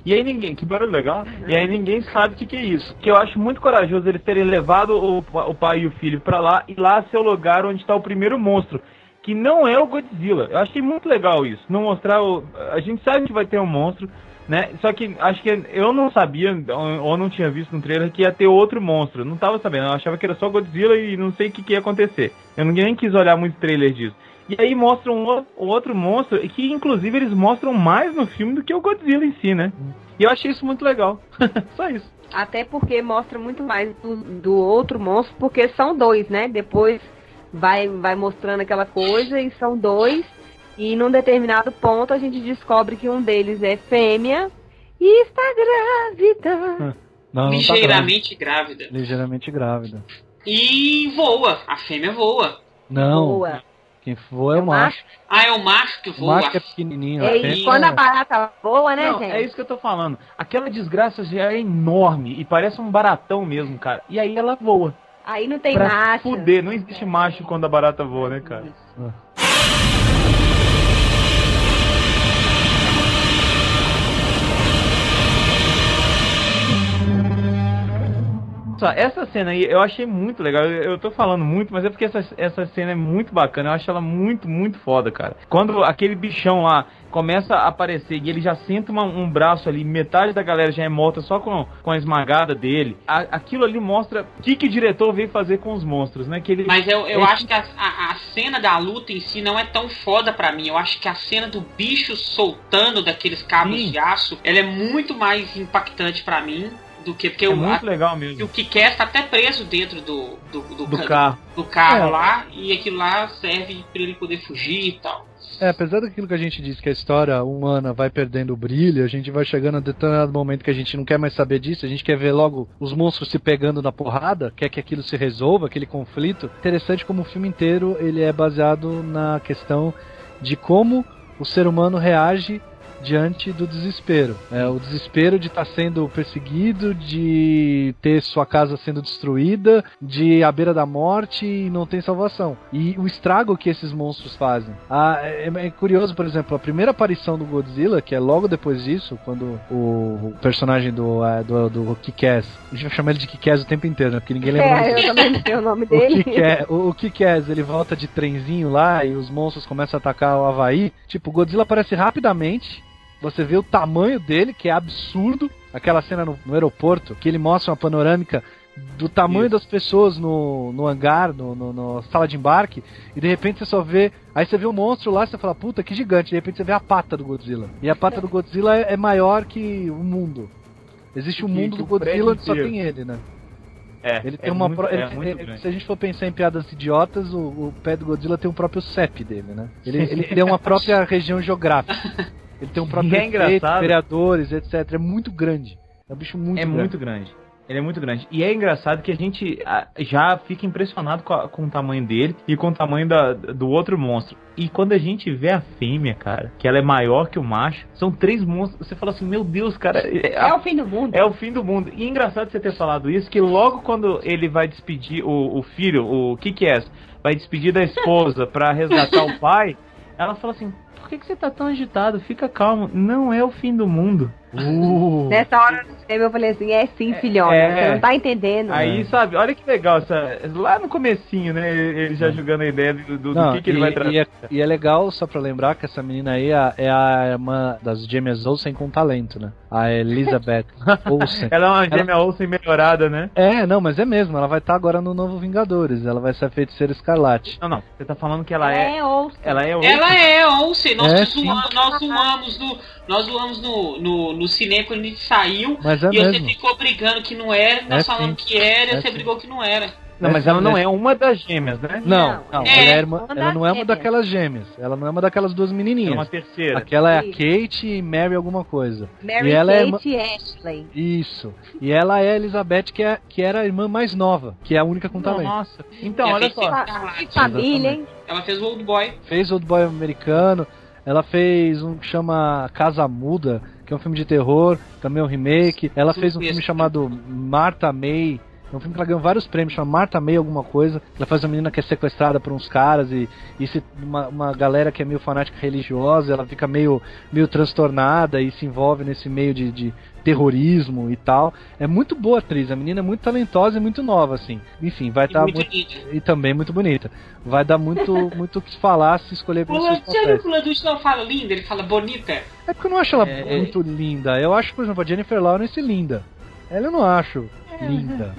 E aí ninguém, que barulho legal, e aí ninguém sabe o que, que é isso. Que eu acho muito corajoso eles terem levado o, o pai e o filho pra lá e lá ser o lugar onde tá o primeiro monstro. Que não é o Godzilla. Eu achei muito legal isso. Não mostrar o. A gente sabe que vai ter um monstro, né? Só que acho que eu não sabia, ou não tinha visto no trailer, que ia ter outro monstro. Não tava sabendo, eu achava que era só Godzilla e não sei o que, que ia acontecer. Eu nem quis olhar muito trailer disso. E aí mostram um outro monstro, que inclusive eles mostram mais no filme do que o Godzilla em si, né? E eu achei isso muito legal. só isso. Até porque mostra muito mais do, do outro monstro, porque são dois, né? Depois vai, vai mostrando aquela coisa e são dois. E num determinado ponto a gente descobre que um deles é fêmea e está grávida. Não, não tá ligeiramente grávida. grávida. Ligeiramente grávida. E voa. A fêmea voa. Não, Boa. quem voa é o macho. Ah, é o macho que O voa. macho que é pequenininho. E aí, fêmea quando a é- barata voa, né, Não, gente? é isso que eu tô falando. Aquela desgraça já é enorme e parece um baratão mesmo, cara. E aí ela voa. Aí não tem pra macho. fuder, não existe macho quando a barata voa, né, cara? Só, essa cena aí eu achei muito legal. Eu, eu tô falando muito, mas é porque essa, essa cena é muito bacana. Eu acho ela muito, muito foda, cara. Quando aquele bichão lá começa a aparecer e ele já senta uma- um braço ali, metade da galera já é morta só com, com a esmagada dele. A- aquilo ali mostra o que, que o diretor veio fazer com os monstros, né? Que ele, Mas eu, eu Esse- acho que a, a, a cena da luta em si não é tão foda pra mim. Eu acho que a cena do bicho soltando daqueles cabos Sim. de aço, ela é muito mais impactante pra mim do que porque é o, muito a, legal e mesmo. o que quer tá até preso dentro do, do, do, Do ca- carro. do carro É. lá e aquilo lá serve pra ele poder fugir e tal. É, apesar daquilo que a gente disse que a história humana vai perdendo o brilho, a gente vai chegando a determinado momento que a gente não quer mais saber disso, a gente quer ver logo os monstros se pegando na porrada, quer que aquilo se resolva, aquele conflito. Interessante como o filme inteiro ele é baseado na questão de como o ser humano reage diante do desespero. É, o desespero de estar sendo perseguido, de ter sua casa sendo destruída, de ir à beira da morte e não tem salvação. E o estrago que esses monstros fazem. Ah, é, é curioso, por exemplo, a primeira aparição do Godzilla, que é logo depois disso, quando o, o personagem do, ah, do, do Kick-Ass, a gente vai chamar ele de Kick-Ass o tempo inteiro, né? Porque ninguém lembra É, eu também não sei o nome dele. O, Kick-Ass, ele volta de trenzinho lá e os monstros começam a atacar o Havaí. Tipo, o Godzilla aparece rapidamente. Você vê o tamanho dele, que é absurdo. Aquela cena no, no aeroporto, que ele mostra uma panorâmica do tamanho das pessoas no, no hangar, no, no, no sala de embarque, e de repente você só vê. Aí você vê um monstro lá você fala, puta, que gigante. De repente você vê a pata do Godzilla. E a pata do Godzilla é, é maior que o mundo. Existe um mundo do o Godzilla onde só tem ele, né? É, Ele é tem uma. muito, pro- ele- é se a gente for pensar em piadas idiotas, o, o pé do Godzilla tem um próprio CEP dele, né? Ele, ele, é uma própria região geográfica. Ele tem um próprio E é prefeito, vereadores, etc. É muito grande. É um bicho muito é grande. muito grande. Ele é muito grande. E é engraçado que a gente já fica impressionado com, a- com o tamanho dele e com o tamanho da, do outro monstro. E quando a gente vê a fêmea, cara, que ela é maior que o macho, são três monstros. Você fala assim, meu Deus, cara. É o fim do mundo. É o fim do mundo. E é engraçado você ter falado isso, que logo quando ele vai despedir o, o filho, o que que é? Vai despedir da esposa pra resgatar o pai, ela fala assim, por que, que você tá tão agitado? Fica calmo. Não é o fim do mundo. Uh. Nessa hora do cinema eu falei assim, é sim, filhona, é. você não tá entendendo. Aí, sabe, olha que legal, essa, lá no comecinho, né, ele já jogando a ideia do, do, do Não, que, que ele e, vai trazer. e é, e é legal, só pra lembrar, que essa menina aí é a, é a irmã das gêmeas Olsen com talento, né? A Elizabeth Olsen. Ela é uma gêmea Olsen melhorada, né? É, não, mas é mesmo, ela vai estar agora no novo Vingadores, ela vai ser a feiticeira escarlate. Não, não, você tá falando que ela é... É, ouça. Ela é Olsen. Ela é Olsen, nós, É, zoamos, nós zoamos no. Nós zoamos no, no, no cinema quando a gente saiu Mas é e você mesmo. ficou brigando que não era, nós É falamos sim. que era e É você sim. brigou que não era. Não, mas ela não é uma das gêmeas, né? Não, não, é ela, é uma ela não é uma daquelas gêmeas, ela não é uma daquelas duas É menininhas. uma terceira. Aquela é a. Kate e Mary alguma coisa. Mary e ela é Kate e Ashley. Isso. E ela é a Elizabeth, que, é, que era a irmã mais nova, que é a única com Não, talento. Nossa. Então, É olha só. Que família, hein? Ela fez o Old Boy. Fez Old Boy americano, ela fez um que chama Casa Muda, que é um filme de terror, também é um remake. Ela fez um filme chamado Marta May. É um filme que ela ganhou vários prêmios, chama Marta May alguma coisa. Ela faz uma menina que é sequestrada por uns caras e, e se, uma, uma galera que é meio fanática religiosa, ela fica meio, meio transtornada e se envolve nesse meio de, de terrorismo e tal. É muito boa atriz, a menina é muito talentosa e muito nova, assim. Enfim, vai estar muito muito, linda. e também muito bonita. Vai dar muito muito o que falar se escolher O pelos seus papéis. o Landucci não fala linda, ele fala bonita. É porque eu não acho ela É, é. muito linda. Eu acho, por exemplo, a Jennifer Lawrence linda. Ela eu não acho linda.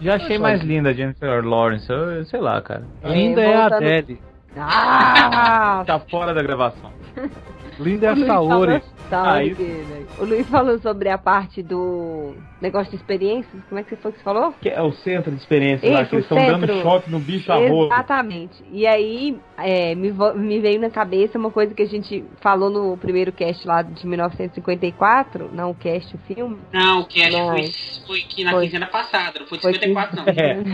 Já achei mais linda a Jennifer Lawrence. Eu, sei lá, cara. linda é a voltando- Adele. Ah! Tá fora da gravação. Linda é a O Luiz Saori. falou- Saori, né? O Luiz falou sobre a parte do negócio de experiências. Como é que foi que você falou? Que é o centro de experiência lá, que eles estão dando choque no bicho a rodo. Exatamente. E aí, é, me, me veio na cabeça uma coisa que a gente falou no primeiro cast lá de 1954, não o cast, o filme. Não, o cast Não. foi, foi aqui na Foi. quinzena passada, não foi de Foi 54 não.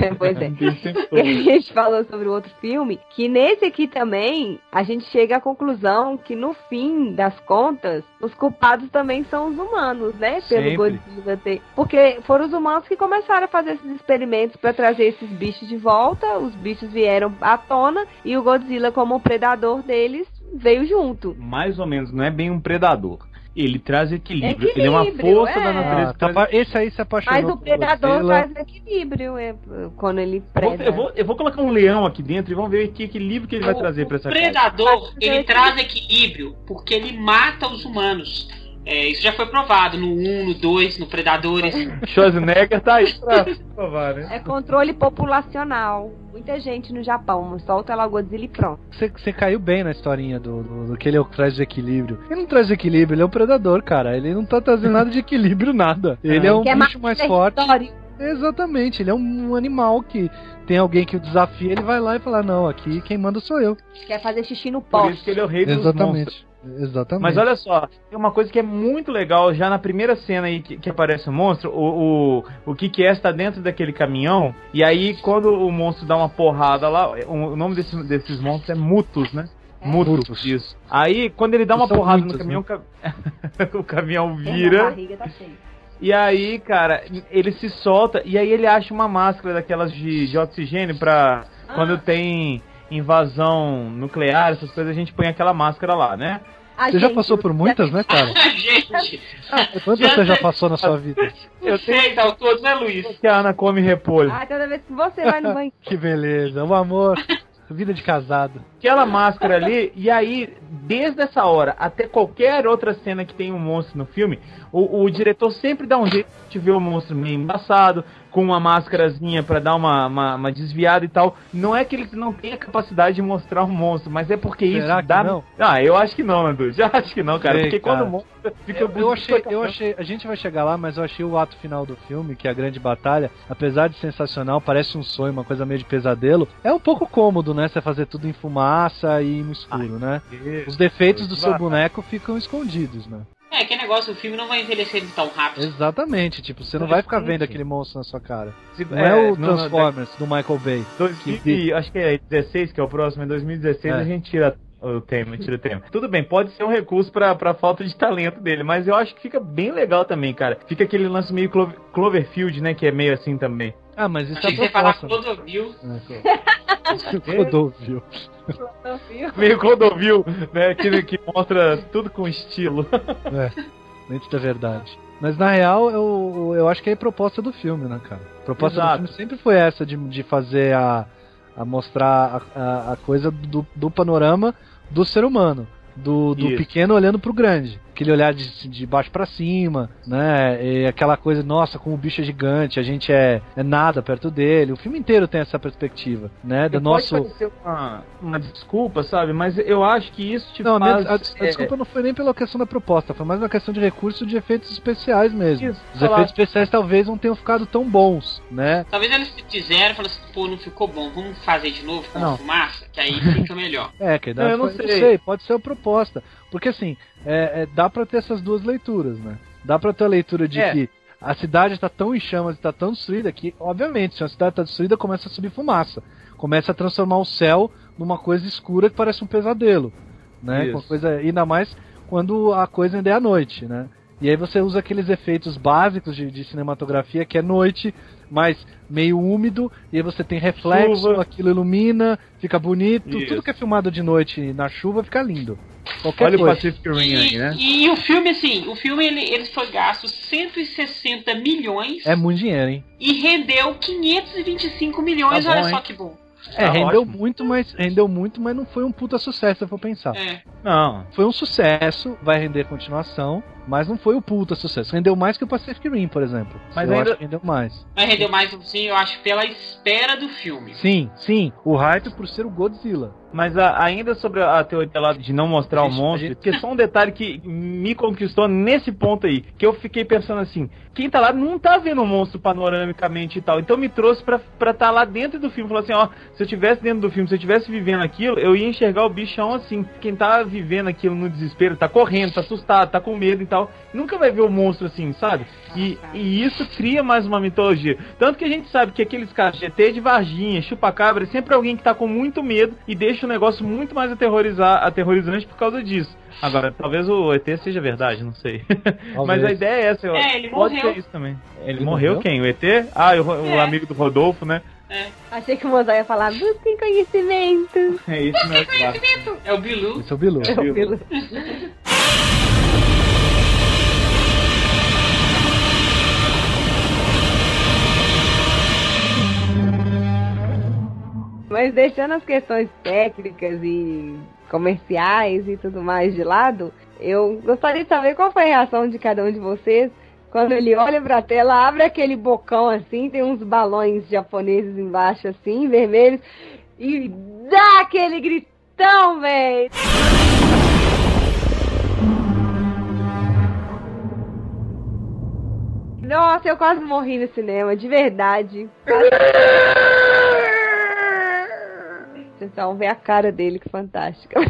É. pois é. E a gente falou sobre o outro filme, que nesse aqui também a gente chega à conclusão que no fim das contas, os culpados também são os humanos, né? Pelo. Godzilla ter. Porque foram os humanos que começaram a fazer esses experimentos para trazer esses bichos de volta, os bichos vieram à tona e o Godzilla, como predador deles, veio junto. Mais ou menos, não é bem um predador. Ele traz equilíbrio. Ele é uma Equilíbrio, força é. da natureza. Ah, tá esse aí se apaixonou Mas o predador traz equilíbrio é, quando ele Eu vou, preda. eu, vou, eu vou colocar um leão aqui dentro e vamos ver que equilíbrio que ele vai O- trazer pra o essa casa. predador, Mas ele traz equilíbrio porque ele mata os humanos. É, isso já foi provado no 1, no 2, no Predadores. Schwarzenegger tá aí pra provar, né? É controle populacional. Muita gente no Japão. Solta lá o Godzilla e pronto. Você, caiu bem na historinha do, do, do que ele traz equilíbrio. Ele não traz equilíbrio, ele é um predador, cara. Ele não tá trazendo nada de equilíbrio, nada. Ele é um Quer bicho mais forte. Exatamente, ele é um animal que tem alguém que o desafia, ele vai lá e fala: Não, aqui quem manda sou eu. Quer fazer xixi no Por poste. isso que ele é o rei dos monstros. Exatamente. Mas olha só, tem uma coisa que é muito legal, já na primeira cena aí que, que aparece o monstro, o, o, o que é está dentro daquele caminhão, e aí quando o monstro dá uma porrada lá, o, o nome desse, desses monstros é Mutus, né? É. Mutus. Isso. Aí, quando ele dá uma porrada muitos, no caminhão, né? o ca- o caminhão vira, tá e aí, cara, ele se solta, e aí ele acha uma máscara daquelas de, de oxigênio pra quando tem invasão nuclear, essas coisas, a gente põe aquela máscara lá, né? A Você já gente- passou por muitas, né, cara? Gente, Quantas você já passou na sua vida? eu sei, tá todos, né, Luiz? Que a Ana come repolho. Ah, toda vez que você vai no banho. Que beleza, o amor, vida de casado. aquela máscara ali, e aí, desde essa hora até qualquer outra cena que tem um monstro no filme, o, o diretor sempre dá um jeito de ver o monstro meio embaçado, com uma máscarazinha pra dar uma, uma, uma desviada e tal. Não é que ele não tenha capacidade de mostrar um monstro, mas é porque Será isso dá. não? Ah, eu acho que não, Andu. Já acho que não, cara. Sei, porque cara. quando o monstro fica Eu, eu achei, eu caramba. achei, a gente vai chegar lá, mas eu achei o ato final do filme, que é a grande batalha, apesar de sensacional, parece um sonho, uma coisa meio de pesadelo, é um pouco cômodo, né? Você fazer tudo em fumaça e no escuro, né? Os defeitos do seu boneco ficam escondidos, né? É, que negócio, o filme não vai envelhecer tão rápido. Exatamente, tipo, você não vai ficar vendo aquele monstro na sua cara. Não É, é, o não, não, Transformers do Michael Bay. 2000 Que- acho que é 16 que é o próximo, em 2016 É. a gente tira o tema, tira o tema. Tudo bem, pode ser um recurso pra, pra falta de talento dele, mas eu acho que fica bem legal também, cara. Fica aquele lance meio Clo- Cloverfield, né, que é meio assim também. Ah, mas isso Achei é que você falar proposta. Clodovil. Clodovil. Meio Clodovil, né, aquele que mostra tudo com estilo. É, dentro da verdade. Mas na real, eu, eu acho que é a proposta do filme, né, cara? A proposta Exato. do filme sempre foi essa de, de fazer a, a mostrar a, a, a coisa do, do panorama do ser humano. Do, do Isso. pequeno olhando pro grande. Aquele olhar de, de baixo pra cima, né? E aquela coisa, nossa, como o bicho é gigante, a gente é, é nada perto dele. O filme inteiro tem essa perspectiva, né? Do Pode nosso. parecer uma, uma desculpa, sabe? Mas eu acho que isso te Não, a, faz... minha- a- a é, desculpa não foi nem pela questão da proposta, foi mais uma questão de recurso de efeitos especiais mesmo. Isso, Os efeitos especiais talvez não tenham ficado tão bons, né? Talvez eles fizeram e falaram assim, pô, não ficou bom, vamos fazer de novo com Não. a fumaça, que aí fica melhor. É, que dá, Não, eu não foi- sei. pode ser a proposta. Porque assim, é, é, dá pra ter essas duas leituras, né? Dá pra ter a leitura de É. que a cidade está tão em chamas, está tão destruída que, obviamente, se a cidade está destruída, começa a subir fumaça. Começa a transformar o céu numa coisa escura que parece um pesadelo. Né? Uma coisa, ainda mais quando a coisa ainda é à noite, né? E aí você usa aqueles efeitos básicos de, de cinematografia que é noite, mas meio úmido, e aí você tem reflexo, Chuva. aquilo ilumina, fica bonito. Isso. Tudo que é filmado de noite na chuva fica lindo. Qualquer Olha o coisa. Pacific Rim aí, E, né? e o filme, assim, o filme ele, ele foi gasto 160 milhões É muito dinheiro, hein? e rendeu 525 milhões, Tá bom, olha só hein? que bom. É, Tá rendeu ótimo. muito, mas rendeu muito, mas não foi um puta sucesso, se eu for pensar. É. Não. Foi um sucesso, vai render continuação, mas não foi o puta sucesso. Rendeu mais que o Pacific Rim, por exemplo. Mas eu ainda- acho que rendeu mais. Mas rendeu mais, assim, eu acho, pela espera do filme. Sim, sim, o hype por ser o Godzilla. Mas a- ainda sobre a teoria lá de não mostrar o Gente, monstro, a gente- que só um detalhe que me conquistou nesse ponto aí, que eu fiquei pensando assim, quem tá lá não tá vendo o monstro panoramicamente e tal, então me trouxe pra estar tá lá dentro do filme, falou assim, ó, se eu tivesse dentro do filme, se eu tivesse vivendo aquilo, eu ia enxergar o bichão assim, quem tá vivendo aquilo no desespero, tá correndo, tá assustado, tá com medo e tal, nunca vai ver o monstro assim, sabe? E, e isso cria mais uma mitologia. Tanto que a gente sabe que aqueles caras GT de Varginha, chupa-cabra, é sempre alguém que tá com muito medo e deixa o negócio muito mais aterrorizar, aterrorizante por causa disso. Agora, talvez o ET seja verdade, não sei. Mas a ideia é essa. eu- É, ele pode morreu. ser isso também. Ele, Ele morreu, morreu? quem? O ET? Ah, o, o É. amigo do Rodolfo, né? Achei que o Mozart ia falar, busquem conhecimento. É isso mesmo. É o Bilu. Esse é o Bilu. É o Bilu. Mas deixando as questões técnicas e comerciais e tudo mais de lado, eu gostaria de saber qual foi a reação de cada um de vocês quando ele olha pra tela, abre aquele bocão assim, tem uns balões japoneses embaixo assim, vermelhos, e dá aquele gritão, véi! Nossa, eu quase morri no cinema, de verdade. Vocês vão ver a cara dele, que fantástica.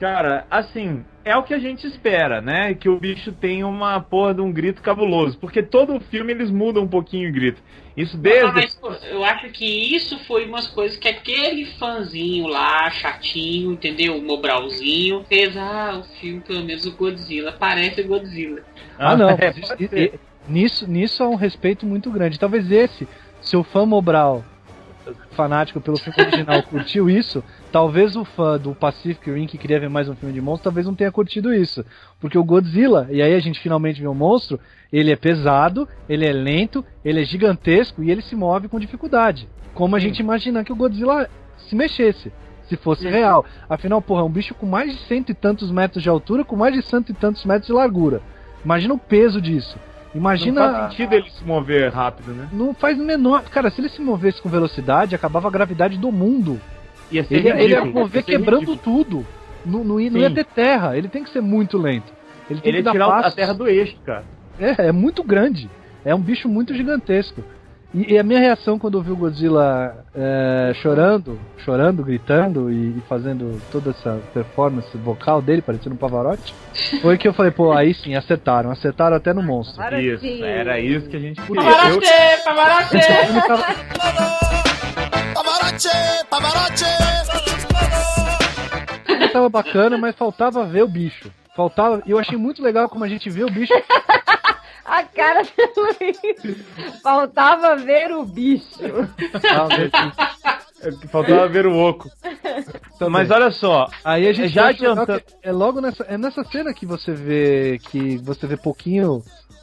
Cara, assim, é o que a gente espera, né? Que o bicho tenha uma porra de um grito cabuloso. Porque todo filme eles mudam um pouquinho o grito. Isso Ah, desde. mas pô, eu acho que isso foi umas coisas que aquele fãzinho lá, chatinho, entendeu? O Mobralzinho, fez, ah, o filme, pelo menos o Godzilla, parece Godzilla. Ah, não. é, isso- nisso, nisso há um respeito muito grande. Talvez esse, se o fã Mobral, fanático pelo filme original, curtiu isso, talvez o fã do Pacific Rim que queria ver mais um filme de monstro, talvez não tenha curtido isso. Porque o Godzilla, e aí a gente finalmente vê o monstro, ele é pesado, ele é lento, ele é gigantesco e ele se move com dificuldade. Como a gente imagina que o Godzilla se mexesse. Se fosse real. Afinal, porra, é um bicho com mais de cento e tantos metros de altura, com mais de cento e tantos metros de largura. Imagina o peso disso. Imagina. Não faz sentido ele se mover rápido, né? Não faz o menor. Cara, se ele se movesse com velocidade, acabava a gravidade do mundo. Ia ser Ele, ele ia ridículo, mover ia quebrando ridículo. tudo. Não, não, ia, não ia ter terra. Ele tem que ser muito lento. Ele tem Ele que ia tirar a passos. terra do eixo, cara. É, é muito grande. É um bicho muito gigantesco. E, e a minha reação quando eu vi o Godzilla é, chorando, chorando, gritando e, e fazendo toda essa performance vocal dele, parecendo um Pavarotti, foi que eu falei, pô, aí sim, acertaram, acertaram até no monstro. Isso, era isso que a gente queria. Pavarotti, Pavarotti! Pavarotti! Pavarotti! tava bacana, mas faltava ver o bicho. Faltava. E eu achei muito legal como a gente vê o bicho. A cara do Luiz. Faltava ver o bicho. Faltava ver o oco. Mas olha só, Aí a gente já que É logo nessa, é nessa cena que você vê que você vê pouquinho,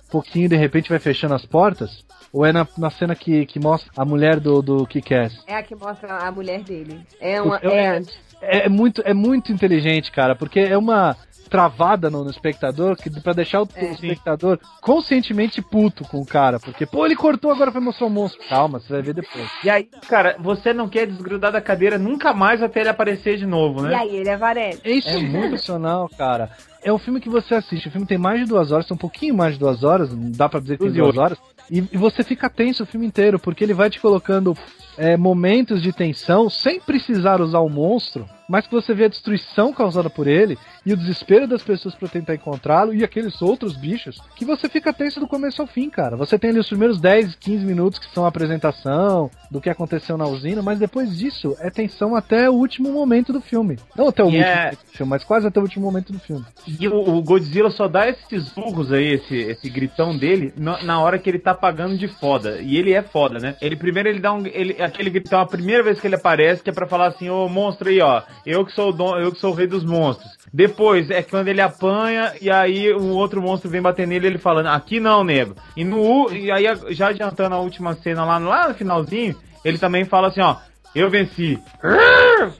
pouquinho de repente vai fechando as portas, ou é na, na cena que, que mostra a mulher do do Kick-Ass? É a que mostra a mulher dele. É uma. Eu- É. É, é muito é muito inteligente, cara, porque é uma travada no, no espectador que para deixar o, o espectador conscientemente puto com o cara, porque pô, ele cortou agora vai mostrar o monstro. Calma, você vai ver depois. E aí, cara, você não quer desgrudar da cadeira nunca mais até ele aparecer de novo, E né? aí, ele é Varese. É isso é muito sensacional, cara. É um filme que você assiste. O filme tem mais de duas horas, tem um pouquinho mais de duas horas, não dá pra dizer que tem Duas e horas. E, e você fica tenso o filme inteiro, porque ele vai te colocando é, momentos de tensão sem precisar usar o monstro, mas que você vê a destruição causada por ele e o desespero das pessoas pra tentar encontrá-lo e aqueles outros bichos que você fica tenso do começo ao fim, cara. Você tem ali os primeiros 10, 15 minutos que são a apresentação do que aconteceu na usina, mas depois disso é tensão até o último momento do filme. Não até o E último é- filme, mas quase até o último momento do filme. E o, o Godzilla só dá esses burros aí, esse, esse gritão dele, na, na hora que ele tá pagando de foda. E ele é foda, né? Ele primeiro ele dá um. Ele, aquele gritão, a primeira vez que ele aparece, que é pra falar assim, ô monstro aí, ó, eu que sou o dom, eu que sou o rei dos monstros. Depois é quando ele apanha e aí o outro monstro vem bater nele ele falando, aqui não, nego. E no e aí já adiantando a última cena lá, lá no finalzinho, ele também fala assim, ó, eu venci.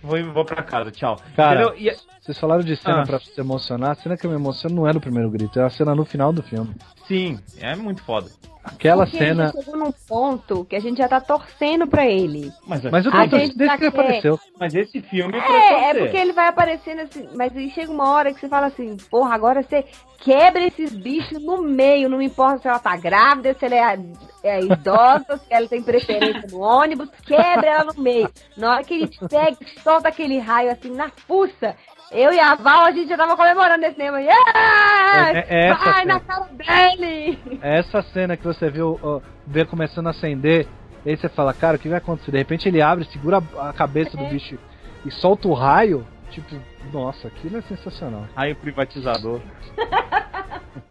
Vou, vou pra casa, tchau. Cara, Entendeu? E- vocês falaram de cena Ah. pra se emocionar. A cena que eu me emociono não é no primeiro grito, é a cena no final do filme. sim, é muito foda. Aquela Porque cena. ele chegou num ponto que a gente já tá torcendo pra ele. Mas, Mas eu A tô torcendo gente desde já que ele apareceu. mas esse filme É, é porque ele vai aparecendo assim, mas aí chega uma hora que você fala assim, porra, agora você quebra esses bichos no meio, não importa se ela tá grávida, se ela é, é idosa, se ela tem preferência no ônibus, quebra ela no meio. Na hora que ele pega, solta aquele raio assim na fuça, eu e a Val, a gente já tava comemorando esse cinema. Yeah! É- é- é essa vai cena. na cara dele! É essa cena que você vê, o- vê começando a acender. Aí você fala, cara, o que vai acontecer? De repente ele abre, segura a cabeça do bicho e solta o raio. Tipo, nossa, aquilo é sensacional. Aí o privatizador.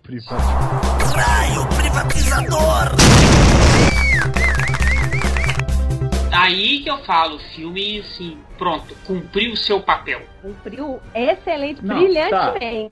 Privado. Raio privatizador! Aí que eu falo, o filme, assim, pronto, cumpriu o seu papel. Cumpriu excelente, Não, brilhantemente.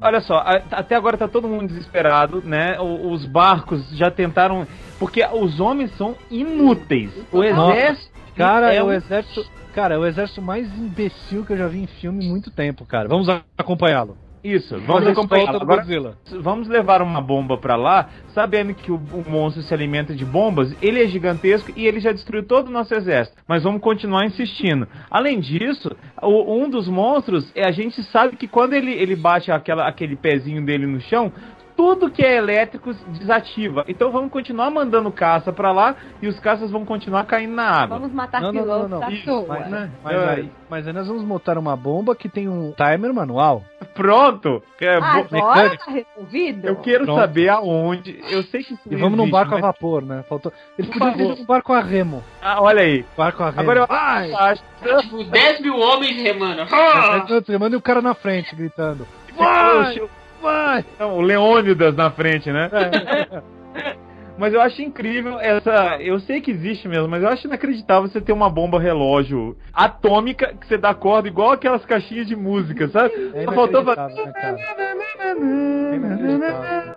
Olha só, até agora tá todo mundo desesperado, né? Os barcos já tentaram. Porque os homens são inúteis. O Nossa, exército. Cara, é é o um- exército. Cara, é o exército mais imbecil que eu já vi em filme em muito tempo, cara. Vamos acompanhá-lo. Isso, Vamos acompanhar. Agora, Godzilla. vamos levar uma bomba pra lá, sabendo que o, o monstro se alimenta de bombas, ele é gigantesco e ele já destruiu todo o nosso exército. Mas vamos continuar insistindo. Além disso, o- um dos monstros, é, a gente sabe que quando ele, ele bate aquela, aquele pezinho dele no chão, tudo que é elétrico desativa. Então vamos continuar mandando caça pra lá e os caças vão continuar caindo na água. Vamos matar Não, não, pilotos não, não. à Isso, toa. Mas, né? mas, É. aí, mas aí nós vamos montar uma bomba que tem um timer manual. Pronto! É, Agora tá resolvido? Eu quero Pronto. saber aonde. Eu sei que isso E não vamos num existe, barco mas- a vapor, né? Faltou. Ele Por podia ter num barco a remo. Ah, olha aí. Barco a remo. Agora eu Vai! acho. Tipo, 10 mil homens remando. É, Manda o cara na frente gritando. Vai! Vai! Não, o Leônidas na frente, né? É. Mas eu acho incrível essa. Eu sei que existe mesmo, mas eu acho inacreditável você ter uma bomba relógio atômica que você dá corda igual aquelas caixinhas de música, sabe? É Só faltou inacreditável, né, cara? É.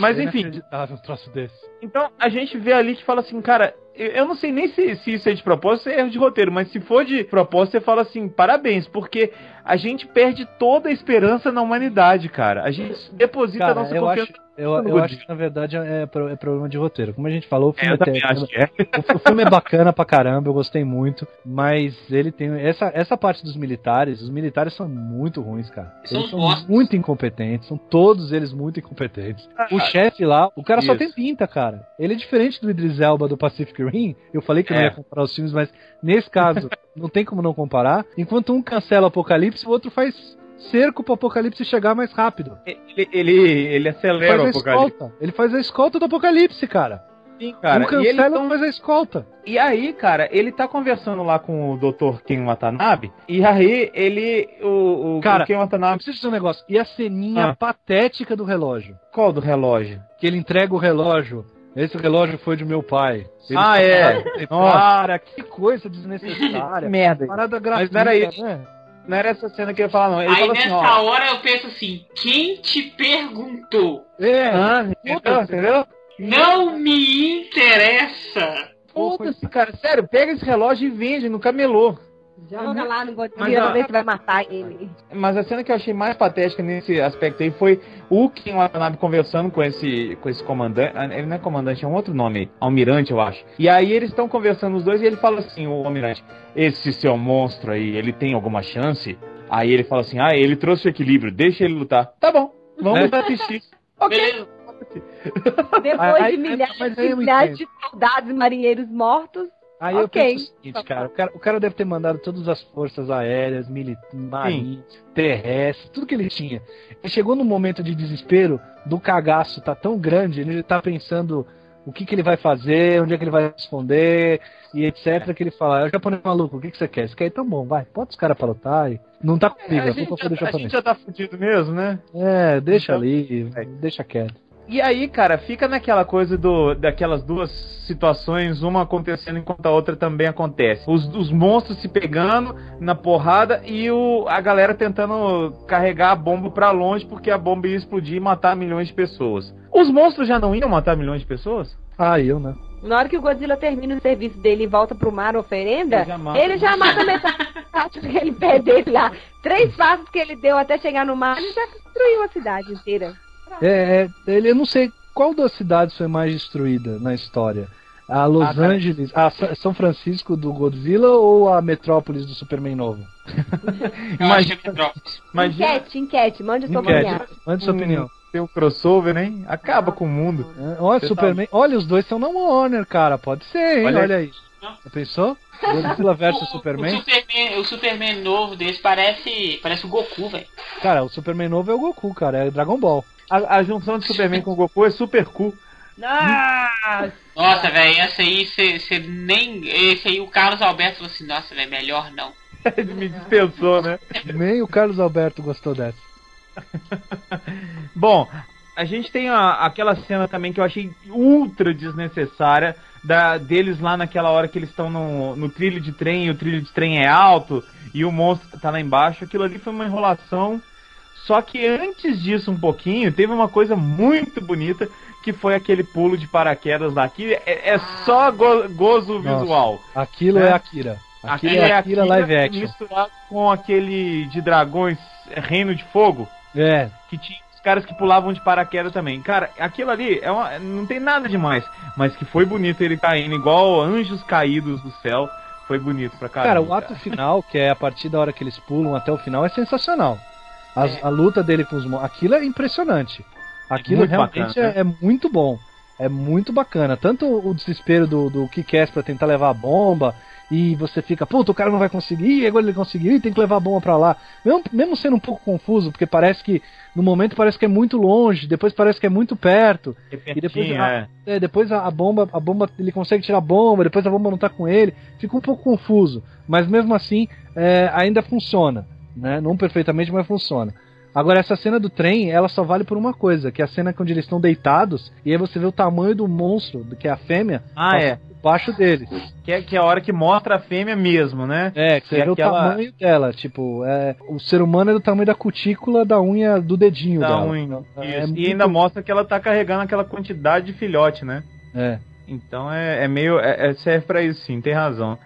Mas É enfim, inacreditável um troço desse. então a gente vê ali que fala assim, cara, eu, não sei nem se, se isso é de propósito ou é erro de roteiro, mas se for de propósito, você fala assim, parabéns, porque a gente perde toda a esperança na humanidade, cara. A gente deposita a Cara, nossa eu confiança acho, Eu, eu acho que na verdade é, é, problema de roteiro. Como a gente falou, o filme, é, é, é. o filme é bacana pra caramba, eu gostei muito, mas ele tem essa, essa parte dos militares, os militares são muito ruins, cara. Eles são, são muito incompetentes, são todos eles muito incompetentes. Ah, o chefe lá, o cara isso. só tem pinta, cara. Ele é diferente do Idris Elba do Pacific Rim. Eu falei que não ia comparar os filmes, mas nesse caso não tem como não comparar. Enquanto um cancela o Apocalipse, o outro faz cerco pro Apocalipse chegar mais rápido. Ele, ele, ele acelera ele o Apocalipse. Escolta. Ele faz a escolta do Apocalipse, cara. Sim, cara. Um cancela e ele tão... faz a escolta. E aí, cara, ele tá conversando lá com o Dr. Ken Watanabe, e aí ele. O, o cara, o Ken Watanabe. Eu preciso dizer um negócio. E a ceninha ah. patética do relógio? Qual do relógio? Que ele entrega o relógio. Esse relógio foi de meu pai. Ele ah, é? Cara, que coisa desnecessária. Merda. Parada gratuita, Mas não era isso. Né? Não era essa cena que eu ia falar, não. Ele Aí assim, nessa ó, hora eu penso assim, quem te perguntou? É, ah, entendeu? entendeu? Não me interessa. Foda-se, cara. Sério, pega esse relógio e vende no camelô. Joga lá no Godzilla, ver se vai matar ele. Mas a cena que eu achei mais patética nesse aspecto aí foi o Ken Watanabe conversando com esse, com esse comandante. Ah, ele não é comandante, é um outro nome. Almirante, eu acho. E aí eles estão conversando os dois e ele fala assim, o almirante, esse seu monstro aí, ele tem alguma chance? Aí ele fala assim, ah, ele trouxe o equilíbrio, deixa ele lutar. Tá bom, vamos é. assistir. ok. Beleza. Depois aí, de milhares, milhares de soldados e marinheiros mortos, Aí okay. eu penso o seguinte, cara o, cara, o cara deve ter mandado todas as forças aéreas, marinhas, terrestres, tudo que ele tinha. Ele chegou num momento de desespero, do cagaço tá tão grande, ele tá pensando o que, que ele vai fazer, onde é que ele vai responder, e etc. Que ele fala, é o japonês maluco, o que, que você quer? Você quer? Então bom, vai, bota os caras pra lutar. E... Não tá comigo, é, a, gente já, a gente já tá fudido mesmo, né? É, deixa então, ali, é. deixa quieto. E aí, cara, fica naquela coisa do daquelas duas situações, uma acontecendo enquanto a outra também acontece. Os, os monstros se pegando na porrada e o, a galera tentando carregar a bomba para longe porque a bomba ia explodir e matar milhões de pessoas. Os monstros já não iam matar milhões de pessoas? Ah, eu, né? Na hora que o Godzilla termina o serviço dele e volta pro mar oferenda, ele já mata, ele já mata metade daquele pé dele lá. Três passos que ele deu até chegar no mar, ele já destruiu a cidade inteira. É, é, ele, eu não sei qual das cidades foi mais destruída na história. A Los ah, Angeles, a São Francisco do Godzilla ou a Metrópolis do Superman novo? Imagina, Metrópolis. Imagina... Enquete, enquete, mande sua opinião. Mande sua hum, opinião. Tem um crossover, hein? Acaba com o mundo. É, olha, Você Superman. Tá... Olha, os dois estão na Warner, cara. Pode ser, hein? Olha, olha aí. Você pensou? Godzilla versus Superman? O Superman? O Superman novo desse parece, parece o Goku, velho. Cara, o Superman novo é o Goku, cara. É Dragon Ball. A, a junção de Superman com Goku é super cool. Nossa, nossa velho, essa aí você nem. Esse aí o Carlos Alberto falou assim, nossa, velho, melhor não. Ele me dispensou, né? Nem o Carlos Alberto gostou dessa. Bom, a gente tem a, aquela cena também que eu achei ultra desnecessária da, deles lá naquela hora que eles estão no, no trilho de trem e o trilho de trem é alto e o monstro tá lá embaixo. Aquilo ali foi uma enrolação só que antes disso, um pouquinho, teve uma coisa muito bonita que foi aquele pulo de paraquedas daqui. É, é só go gozo Nossa, visual. Aquilo né? é Akira. Aquilo, aquilo é Akira, Akira live action. Misturado com aquele de dragões, Reino de Fogo. É. Que tinha os caras que pulavam de paraquedas também. Cara, aquilo ali é uma, não tem nada demais. Mas que foi bonito ele caindo igual anjos caídos do céu. Foi bonito pra caramba. Cara, o ato cara. final, que é a partir da hora que eles pulam até o final, é sensacional. A, é. a luta dele com os monstros. Aquilo é impressionante. Aquilo realmente bacana, é, né? é, muito bom. É muito bacana. Tanto o desespero do, do Kikass pra tentar levar a bomba. E você fica, puta, o cara não vai conseguir, e agora ele conseguiu, e tem que levar a bomba pra lá. Mesmo, mesmo sendo um pouco confuso, porque parece que no momento parece que é muito longe, depois parece que é muito perto. e depois, a, é. É, depois a, a, bomba, a bomba, ele consegue tirar a bomba, depois a bomba não tá com ele. Fica um pouco confuso. Mas mesmo assim, é, ainda funciona né? Não perfeitamente, mas funciona. Agora, essa cena do trem, ela só vale por uma coisa, que é a cena quando eles estão deitados, e aí você vê o tamanho do monstro, que é a fêmea, ah, é. baixo deles. Que é, que é a hora que mostra a fêmea mesmo, né? É, que você é vê aquela... o tamanho dela, tipo, é, o ser humano é do tamanho da cutícula da unha do dedinho da dela. Unha. É, e ainda mostra que ela tá carregando aquela quantidade de filhote, né? É. Então é, é meio. É, é, serve pra isso sim, tem razão.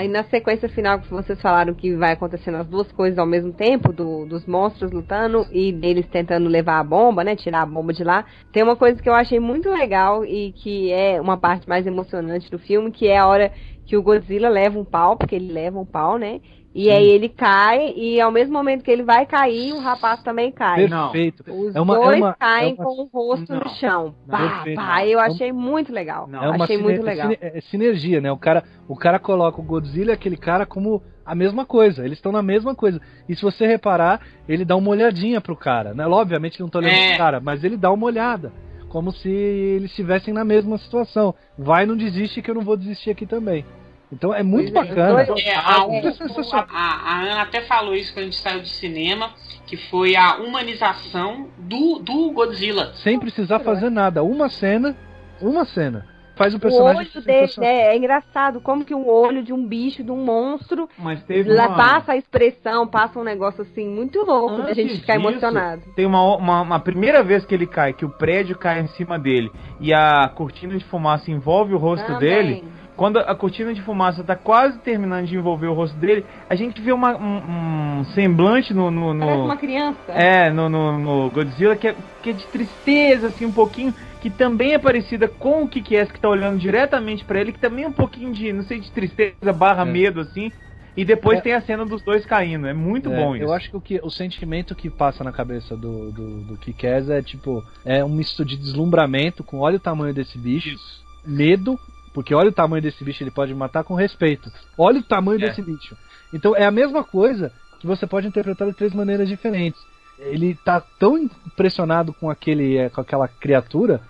Aí na sequência final que vocês falaram que vai acontecendo as duas coisas ao mesmo tempo, do, dos monstros lutando e deles tentando levar a bomba, né? Tirar a bomba de lá. Tem uma coisa que eu achei muito legal e que é uma parte mais emocionante do filme, que é a hora que o Godzilla leva um pau, porque ele leva um pau, né? E Sim. aí ele cai, e ao mesmo momento que ele vai cair, o rapaz também cai. Perfeito. Os é uma, dois é uma, caem é uma... com o rosto não. no chão. Pá, pá, eu achei muito legal. Não. É achei muito legal. É sinergia, né? O cara, o cara coloca o Godzilla e aquele cara como a mesma coisa. Eles estão na mesma coisa. E se você reparar, ele dá uma olhadinha pro cara. Né? Obviamente não tô olhando é. pro cara, mas ele dá uma olhada. Como se eles estivessem na mesma situação. Vai, não desiste que eu não vou desistir aqui também. Então é muito pois é, bacana. É, a, a, a, a, Ana até falou isso quando a gente saiu de cinema, que foi a humanização do, do Godzilla. Sem precisar fazer nada. Uma cena, uma cena. Faz o personagem. O olho dele é, é, engraçado, como que o olho de um bicho, de um monstro, Mas teve uma... passa a expressão, passa um negócio assim muito louco Antes a gente ficar disso, emocionado. Tem uma, uma, uma, primeira vez que ele cai, que o prédio cai em cima dele e a cortina de fumaça envolve o rosto Também. dele quando a cortina de fumaça está quase terminando de envolver o rosto dele, a gente vê uma, um, um, semblante no, no, no. Parece uma criança. É, no, no, no, Godzilla, que é, que é de tristeza, assim, um pouquinho. Que também é parecida com o que é que está olhando diretamente para ele, que também é um pouquinho de, não sei, de tristeza barra é. medo, assim. E depois é. tem a cena dos dois caindo. É muito é, bom isso. Eu acho que o, que o sentimento que passa na cabeça do, do, do Kikaz é tipo. É um misto de deslumbramento com olha o tamanho desse bicho, isso. medo porque olha o tamanho desse bicho, ele pode matar com respeito. Olha o tamanho é. desse bicho. Então é a mesma coisa que você pode interpretar de três maneiras diferentes. Ele tá tão impressionado com aquele é, com aquela criatura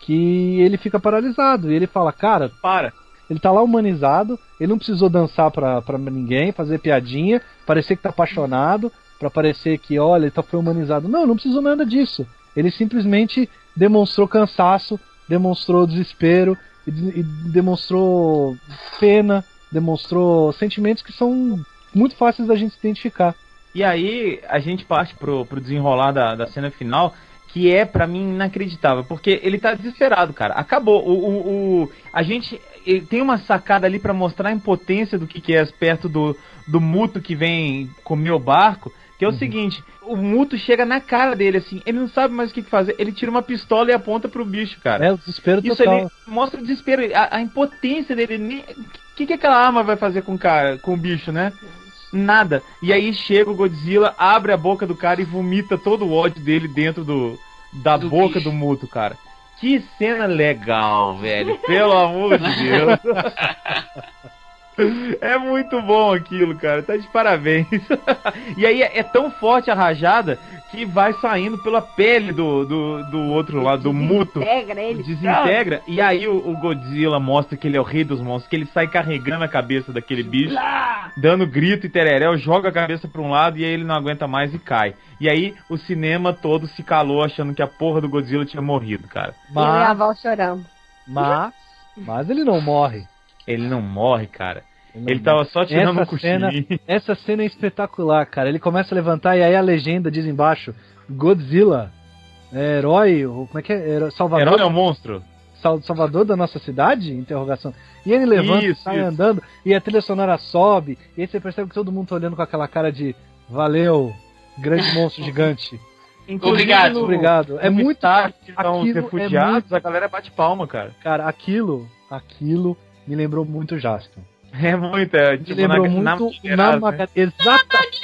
que ele fica paralisado. E ele fala, cara, para. Ele tá lá humanizado, ele não precisou dançar pra, pra ninguém, fazer piadinha, parecer que tá apaixonado, para parecer que, olha, ele tá, foi humanizado. Não, não precisou nada disso. Ele simplesmente demonstrou cansaço, demonstrou desespero, e, e demonstrou pena, demonstrou sentimentos que são muito fáceis da gente identificar. E aí a gente parte pro, pro desenrolar da, da cena final, que é para mim inacreditável, porque ele tá desesperado, cara. Acabou. O, o, o a gente tem uma sacada ali para mostrar a impotência do que, que é perto do, do muto que vem comer o barco. Que é o uhum. seguinte, o Muto chega na cara dele, assim, ele não sabe mais o que fazer, ele tira uma pistola e aponta pro bicho, cara. É, o desespero Isso total. ali mostra o desespero, a, a impotência dele. O que, que aquela arma vai fazer com o cara, com o bicho, né? Nada. E aí chega o Godzilla, abre a boca do cara e vomita todo o ódio dele dentro do, da do boca bicho. do Muto, cara. Que cena legal, velho. Pelo amor de Deus. É muito bom aquilo, cara. Tá de parabéns. e aí é, tão forte a rajada que vai saindo pela pele do, do, do outro lado, do muto. Desintegra ele. Desintegra. E aí o, o, Godzilla mostra que ele é o rei dos monstros, que ele sai carregando a cabeça daquele bicho, dando grito e tereréu, joga a cabeça pra um lado e aí ele não aguenta mais e cai. E aí o cinema todo se calou achando que a porra do Godzilla tinha morrido, cara. Mas... E a avó chorando. Mas, mas ele não morre. Ele não morre, cara. Ele tava só tirando essa um cena, essa cena é espetacular, cara. Ele começa a levantar e aí a legenda diz embaixo: Godzilla, é herói, como é que é? Salvador. Herói é um monstro. Salvador da nossa cidade? Interrogação. E ele levanta, isso, sai isso. andando, e a trilha sonora sobe, e aí você percebe que todo mundo tá olhando com aquela cara de valeu, grande monstro gigante. Obrigado. No, Obrigado. É muito tarde, estão refugiados, é muito... a galera bate palma, cara. Cara, aquilo, aquilo me lembrou muito Jasper. É muito, é, tipo, Me lembrou na, muito na, na né? Exatamente.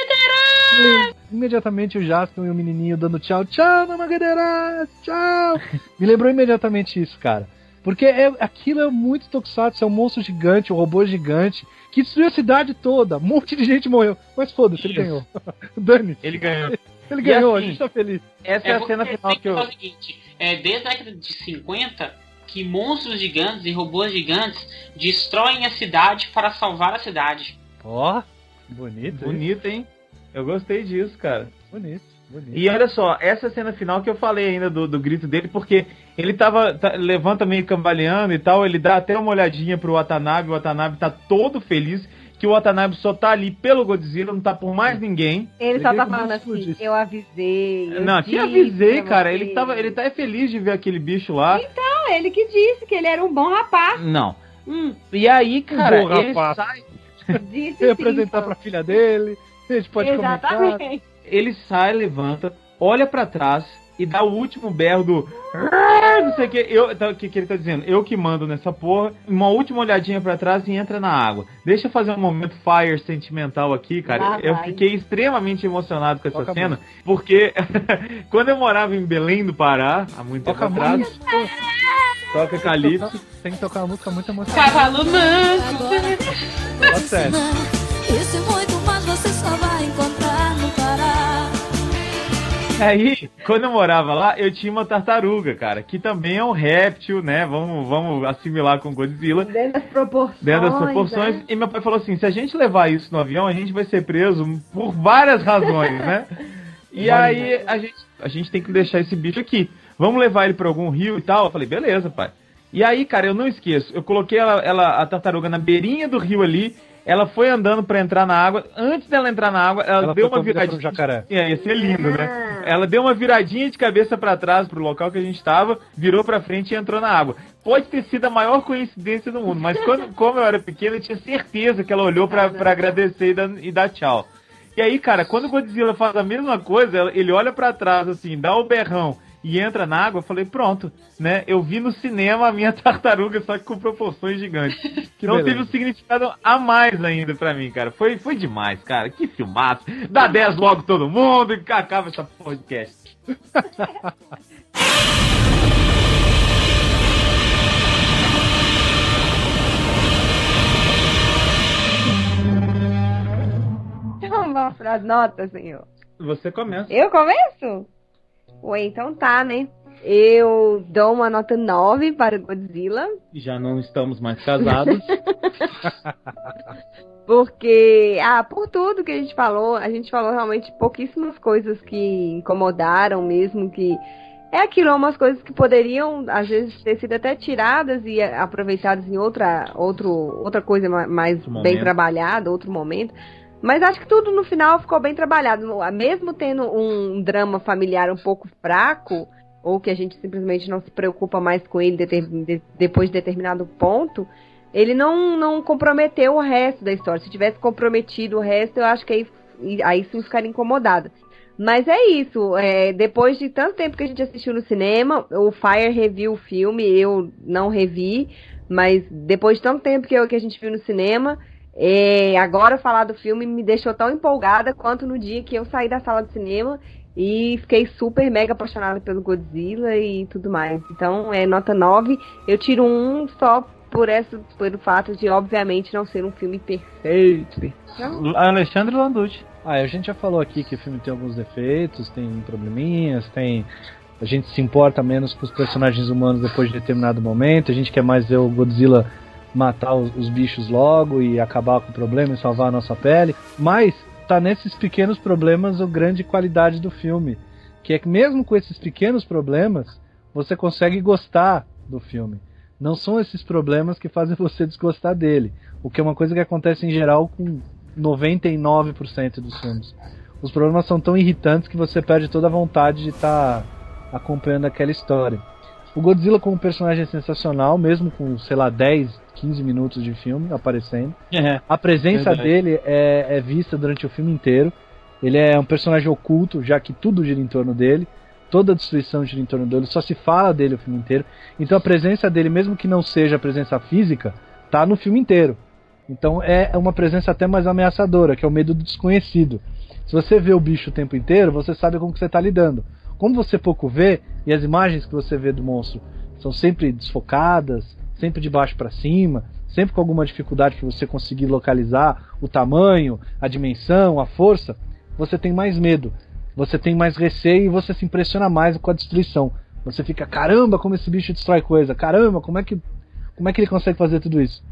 Imediatamente o Jasper e o menininho dando tchau, tchau, Namagadeiras, tchau. Me lembrou imediatamente isso, cara. Porque é, aquilo é muito tokusatsu, é um monstro gigante, um robô gigante, que destruiu a cidade toda. Um monte de gente morreu. Mas foda-se, ele ganhou. Dane-se. Ele ganhou. Ele ganhou, assim, a gente tá feliz. Essa é, é a cena final que eu... É o seguinte, é, desde a década de 50, que monstros gigantes e robôs gigantes destroem a cidade para salvar a cidade. Ó, oh, bonito. Bonito, hein? Eu gostei disso, cara. Bonito. Bonito. E olha só, essa cena final que eu falei ainda do, do grito dele, porque ele tava. Tá, levanta meio cambaleando e tal, ele dá até uma olhadinha pro Watanabe, o Watanabe tá todo feliz que o Watanabe só tá ali pelo Godzilla, não tá por mais ninguém. Ele só tá falando assim, eu avisei. Eu não, que avisei, cara. Ele, tava, ele tá feliz de ver aquele bicho lá. Então, ele que disse que ele era um bom rapaz. Não. Hum. E aí, cara, um ele sai. Disse Representar sim, pra filha dele. A gente pode comentar. Exatamente. Ele sai, levanta, olha pra trás e dá o último berro do. "Ah", Não sei o que. Eu, tá, o que, que ele tá dizendo? Eu que mando nessa porra. Uma última olhadinha pra trás e entra na água. Deixa eu fazer um momento fire sentimental aqui, cara. Lá eu fiquei extremamente emocionado com essa Toca cena. Porque quando eu morava em Belém do Pará, há muito tempo Toca atrás, muito. toca Calypso. Tem que tocar uma música muito emocionante. Cavalo. Fala sério. Isso e muito mais você só vai encontrar. Aí, quando eu morava lá, eu tinha uma tartaruga, cara, que também é um réptil, né? Vamos, vamos assimilar com Godzilla. Dentro das proporções. Dentro das proporções. né? E meu pai falou assim: se a gente levar isso no avião, a gente vai ser preso por várias razões, né? E aí a gente, a gente tem que deixar esse bicho aqui. Vamos levar ele pra algum rio e tal? Eu falei, beleza, pai. E aí, cara, eu não esqueço. Eu coloquei ela, ela- a tartaruga na beirinha do rio ali. Ela foi andando pra entrar na água. Antes dela entrar na água, ela, Ela deu uma por um viradinha. jacaré. É, ia ser lindo, né? Ela deu uma viradinha de cabeça pra trás pro local que a gente tava, virou pra frente e entrou na água. Pode ter sido a maior coincidência do mundo, mas quando, como eu era pequeno, eu tinha certeza que ela olhou pra, pra agradecer e dar, e dar tchau. E aí, cara, quando o Godzilla faz a mesma coisa, ele olha pra trás, assim, dá o berrão e entra na água, eu falei, pronto, né? Eu vi no cinema a minha tartaruga, só que com proporções gigantes. então beleza. teve um significado a mais ainda pra mim, cara. Foi, foi demais, cara. Que filmaço. Dá 10 logo todo mundo e acaba essa podcast. Vamos para as notas, senhor. Você começa. Eu começo? Ué, então tá, né? Eu dou uma nota 9 para Godzilla, Já não estamos mais casados. porque, ah, por tudo que a gente falou, a gente falou realmente pouquíssimas coisas que incomodaram mesmo, que é aquilo, umas coisas que poderiam, às vezes, ter sido até tiradas e aproveitadas em outra, outro, outra coisa ma- mais Outro bem trabalhada, outro momento. Mas acho que tudo no final ficou bem trabalhado. Mesmo tendo um drama familiar um pouco fraco, ou que a gente simplesmente não se preocupa mais com ele depois de determinado ponto, ele não, não comprometeu o resto da história. Se tivesse comprometido o resto, eu acho que aí, aí sim ficaria incomodada. Mas é isso, é, depois de tanto tempo que a gente assistiu no cinema, o Fire reviu o filme, eu não revi, mas depois de tanto tempo que, eu, que a gente viu no cinema, é, agora falar do filme me deixou tão empolgada quanto no dia que eu saí da sala do cinema e fiquei super mega apaixonada pelo Godzilla e tudo mais. Então é nota 9, eu tiro um só por essa, pelo fato de obviamente não ser um filme perfeito. perfeito. Alexandre Landucci. Ah, a gente já falou aqui que o filme tem alguns defeitos, tem probleminhas, tem. A gente se importa menos com os personagens humanos depois de determinado momento, a gente quer mais ver o Godzilla matar os, os bichos logo e acabar com o problema e salvar a nossa pele. Mas tá nesses pequenos problemas a grande qualidade do filme. Que é que mesmo com esses pequenos problemas, você consegue gostar do filme. Não são esses problemas que fazem você desgostar dele. O que é uma coisa que acontece em geral com 99% dos filmes. Os problemas são tão irritantes que você perde toda a vontade de estar acompanhando aquela história. O Godzilla como personagem é sensacional, mesmo com, sei lá, 10, 15 minutos de filme aparecendo. É, A presença verdade. dele é, é vista durante o filme inteiro. Ele é um personagem oculto, já que tudo gira em torno dele. Toda a destruição gira em torno dele, só se fala dele o filme inteiro. Então a presença dele, mesmo que não seja a presença física, tá no filme inteiro. Então é uma presença até mais ameaçadora, que é o medo do desconhecido. Se você vê o bicho o tempo inteiro, você sabe com que você está lidando. Como você pouco vê, e as imagens que você vê do monstro são sempre desfocadas, sempre de baixo para cima, sempre com alguma dificuldade para você conseguir localizar o tamanho, a dimensão, a força, você tem mais medo, você tem mais receio e você se impressiona mais com a destruição. Você fica, caramba, como esse bicho destrói coisa, caramba, como é que, como é que ele consegue fazer tudo isso?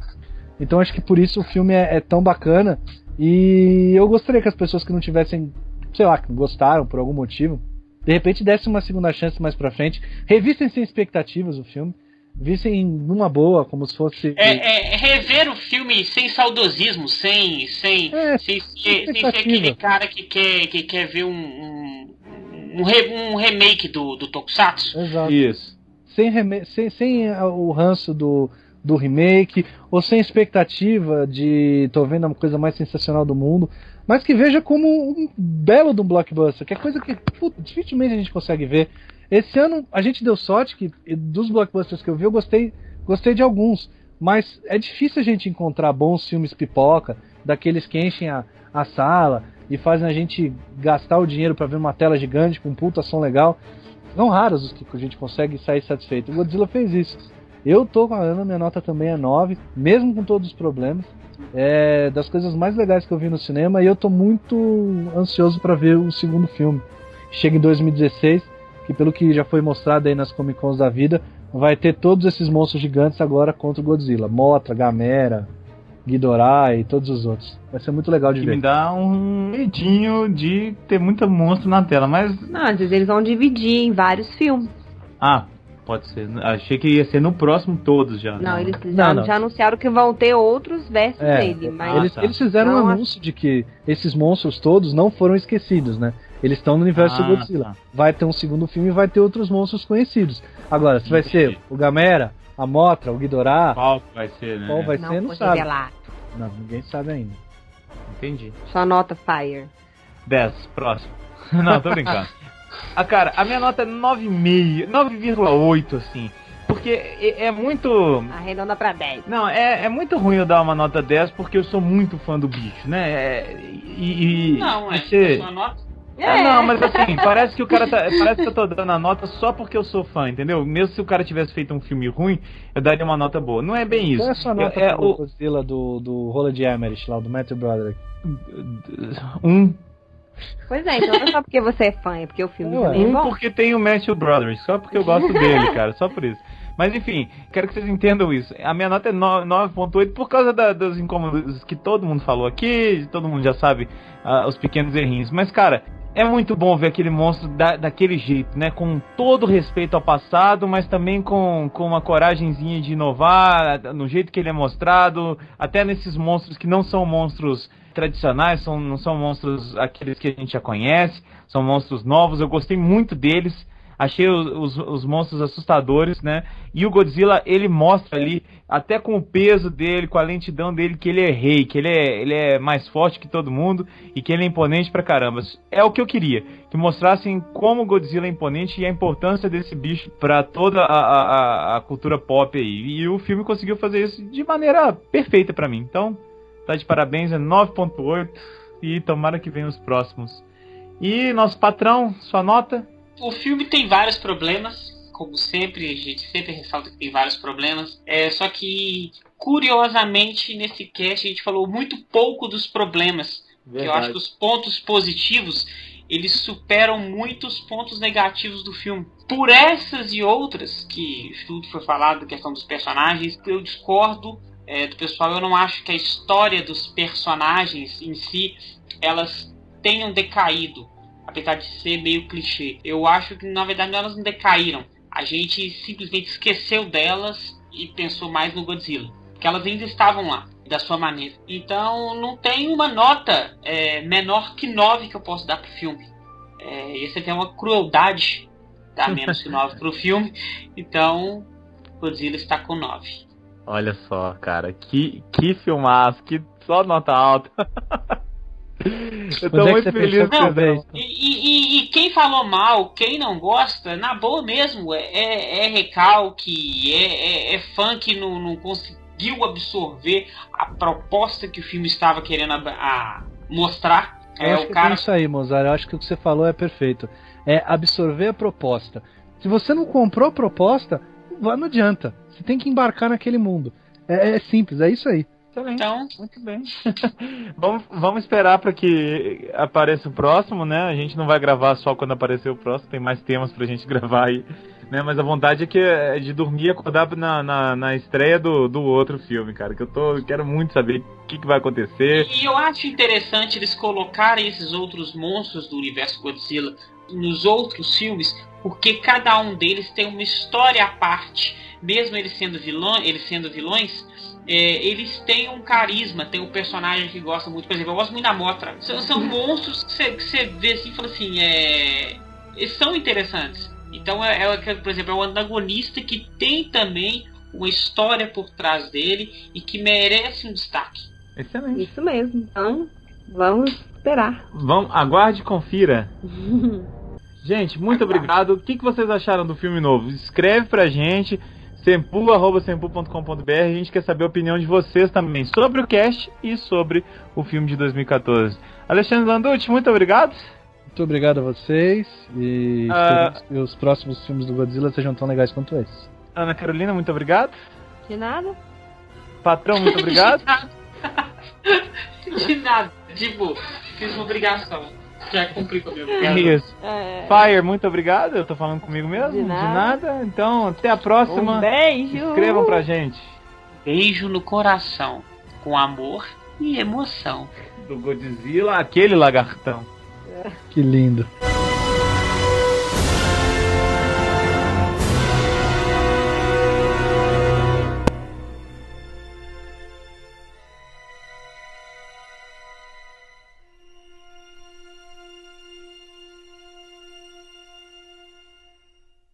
Então acho que por isso o filme é, é tão bacana e eu gostaria que as pessoas que não tivessem, sei lá, que não gostaram por algum motivo, de repente dessem uma segunda chance mais pra frente, revissem sem expectativas o filme, vissem numa boa, como se fosse. É, é rever o filme sem saudosismo, sem sem, É, sem, ser, sem ser aquele cara que quer, que quer ver um, um, um, re- um remake do, do Tokusatsu. Exato. Isso. Sem, reme- sem, sem o ranço do, do remake, ou sem expectativa de tô vendo a coisa mais sensacional do mundo, mas que veja como um belo um blockbuster, que é coisa que dificilmente a gente consegue ver. Esse ano a gente deu sorte que dos blockbusters que eu vi, eu gostei, gostei de alguns, mas é difícil a gente encontrar bons filmes pipoca, daqueles que enchem a, a sala e fazem a gente gastar o dinheiro para ver uma tela gigante com um puta som legal. Não raros os que a gente consegue sair satisfeito. O Godzilla fez isso. Eu tô com a Ana, minha nota também é 9, mesmo com todos os problemas. É das coisas mais legais que eu vi no cinema e eu tô muito ansioso para ver o segundo filme. Chega em 2016, que pelo que já foi mostrado aí nas Comic Cons da vida, vai ter todos esses monstros gigantes agora contra o Godzilla. Mothra, Gamera, Ghidorah e todos os outros. Vai ser muito legal de Que ver. me dá um medinho de ter muito monstro na tela, mas. Não, às vezes eles vão dividir em vários filmes. Ah, pode ser. Achei que ia ser no próximo todos já. Não, eles já, Não, não. já anunciaram que vão ter outros versos É, dele, mas eles, tá. eles fizeram Não, um acho- anúncio de que esses monstros todos não foram esquecidos, né? Eles estão no universo Ah, do Godzilla. tá. Vai ter um segundo filme e vai ter outros monstros conhecidos. Agora, se vai ser o Gamera, a Mothra, o Ghidorah, Qual vai ser, né? qual vai não ser, não sabe. revelar. Não, ninguém sabe ainda. Entendi. Só nota Fire. 10, próximo. Não, tô brincando. Ah, cara, a minha nota é 9,5, 9,8, assim. Porque é, é muito. Arredonda pra 10. Não, é, é muito ruim eu dar uma nota 10 porque eu sou muito fã do bicho, né? É, e, e- Não, é. você- Sua nota. É, não, mas assim, parece que o cara tá. Parece que eu tô dando a nota só porque eu sou fã, entendeu? Mesmo se o cara tivesse feito um filme ruim, eu daria uma nota boa. Não é bem isso. Qual é a sua nota é, é pro o, Godzilla do, do Roland Emmerich, lá, do Matthew Broderick? um, Pois é, então não é só porque você é fã, é porque o filme Ué. também é bom. porque tem o Matthew Broderick, só porque eu gosto dele, cara, só por isso. Mas enfim, quero que vocês entendam isso. A minha nota é no- 9.8 por causa da- dos incômodos que todo mundo falou aqui, todo mundo já sabe ah, os pequenos errinhos. Mas, cara, é muito bom ver aquele monstro da- daquele jeito, né? Com todo respeito ao passado, mas também com, com uma coragenzinha de inovar, no jeito que ele é mostrado, até nesses monstros que não são monstros tradicionais, são, não são monstros aqueles que a gente já conhece, são monstros novos. Eu gostei muito deles. Achei os, os, os monstros assustadores, né? E o Godzilla, ele mostra ali, até com o peso dele, com a lentidão dele, que ele é rei, que ele é, ele é mais forte que todo mundo e que ele é imponente pra caramba. É o que eu queria, que mostrassem como o Godzilla é imponente e a importância desse bicho pra toda a, a, a- cultura pop aí. E o filme conseguiu fazer isso de maneira perfeita pra mim. Então, tá de parabéns, é 9.8 e tomara que venham os próximos. E nosso patrão, sua nota? O filme tem vários problemas, como sempre, a gente sempre ressalta que tem vários problemas. É, só que, curiosamente, nesse cast a gente falou muito pouco dos problemas. Que eu acho que os pontos positivos eles superam muitos pontos negativos do filme. Por essas e outras, que tudo foi falado, questão dos personagens, eu discordo é, do pessoal. Eu não acho que a história dos personagens em si elas tenham decaído apesar de ser meio clichê. Eu acho que na verdade elas não decaíram. A gente simplesmente esqueceu delas e pensou mais no Godzilla. Porque elas ainda estavam lá, da sua maneira. Então não tem uma nota é, menor que 9 que eu posso dar pro filme. É, esse tem uma crueldade dar menos que 9 pro filme. Então Godzilla está com 9. Olha só, cara, que, que filmaço, que só nota alta. Eu tô Onde é que muito você feliz com que. E, e- e quem falou mal, quem não gosta, na boa mesmo, é, é, é recalque, é, é, é fã que não, não conseguiu absorver a proposta que o filme estava querendo ab- a mostrar. Eu É, acho o que cara é isso aí, Mozart. Eu acho que o que você falou é perfeito. É absorver a proposta. Se você não comprou a proposta, não adianta. Você tem que embarcar naquele mundo. É, é simples, é isso aí. Excelente. Então, Muito bem. vamos, vamos esperar para que apareça o próximo, né? A gente não vai gravar só quando aparecer o próximo, tem mais temas pra gente gravar aí. Né? Mas a vontade é, que, é de dormir e acordar na, na, na estreia do, do outro filme, cara. Que eu tô. quero muito saber o que, que vai acontecer. E eu acho interessante eles colocarem esses outros monstros do universo Godzilla nos outros filmes, porque cada um deles tem uma história à parte. Mesmo eles sendo vilões, eles sendo vilões, é, eles têm um carisma, tem um personagem que gosta muito, por exemplo, eu gosto muito da Motra. São, são monstros que você, que você vê assim e fala assim, é, eles são interessantes. Então é, é, por exemplo, é um antagonista que tem também uma história por trás dele e que merece um destaque. Excelente. Isso mesmo. Então, vamos esperar. Vamos, aguarde e confira. gente, muito obrigado. O que, que vocês acharam do filme novo? Escreve pra gente sempu.sempu.com.br. A gente quer saber a opinião de vocês também sobre o cast e sobre o filme de 2014. Alexandre Landucci, muito obrigado. Muito obrigado a vocês e esperamos que os próximos filmes do Godzilla sejam tão legais quanto esse. Ana Carolina, muito obrigado. De nada? Patrão, muito obrigado. De nada. Tipo, fiz uma obrigação. Já cumpri com a minha obrigação. Isso. É. Fire, muito obrigado. Eu tô falando comigo mesmo. De nada. Então, até a próxima. Um beijo. Escrevam pra gente. Beijo no coração. Com amor e emoção. Do Godzilla, aquele lagartão. Que lindo.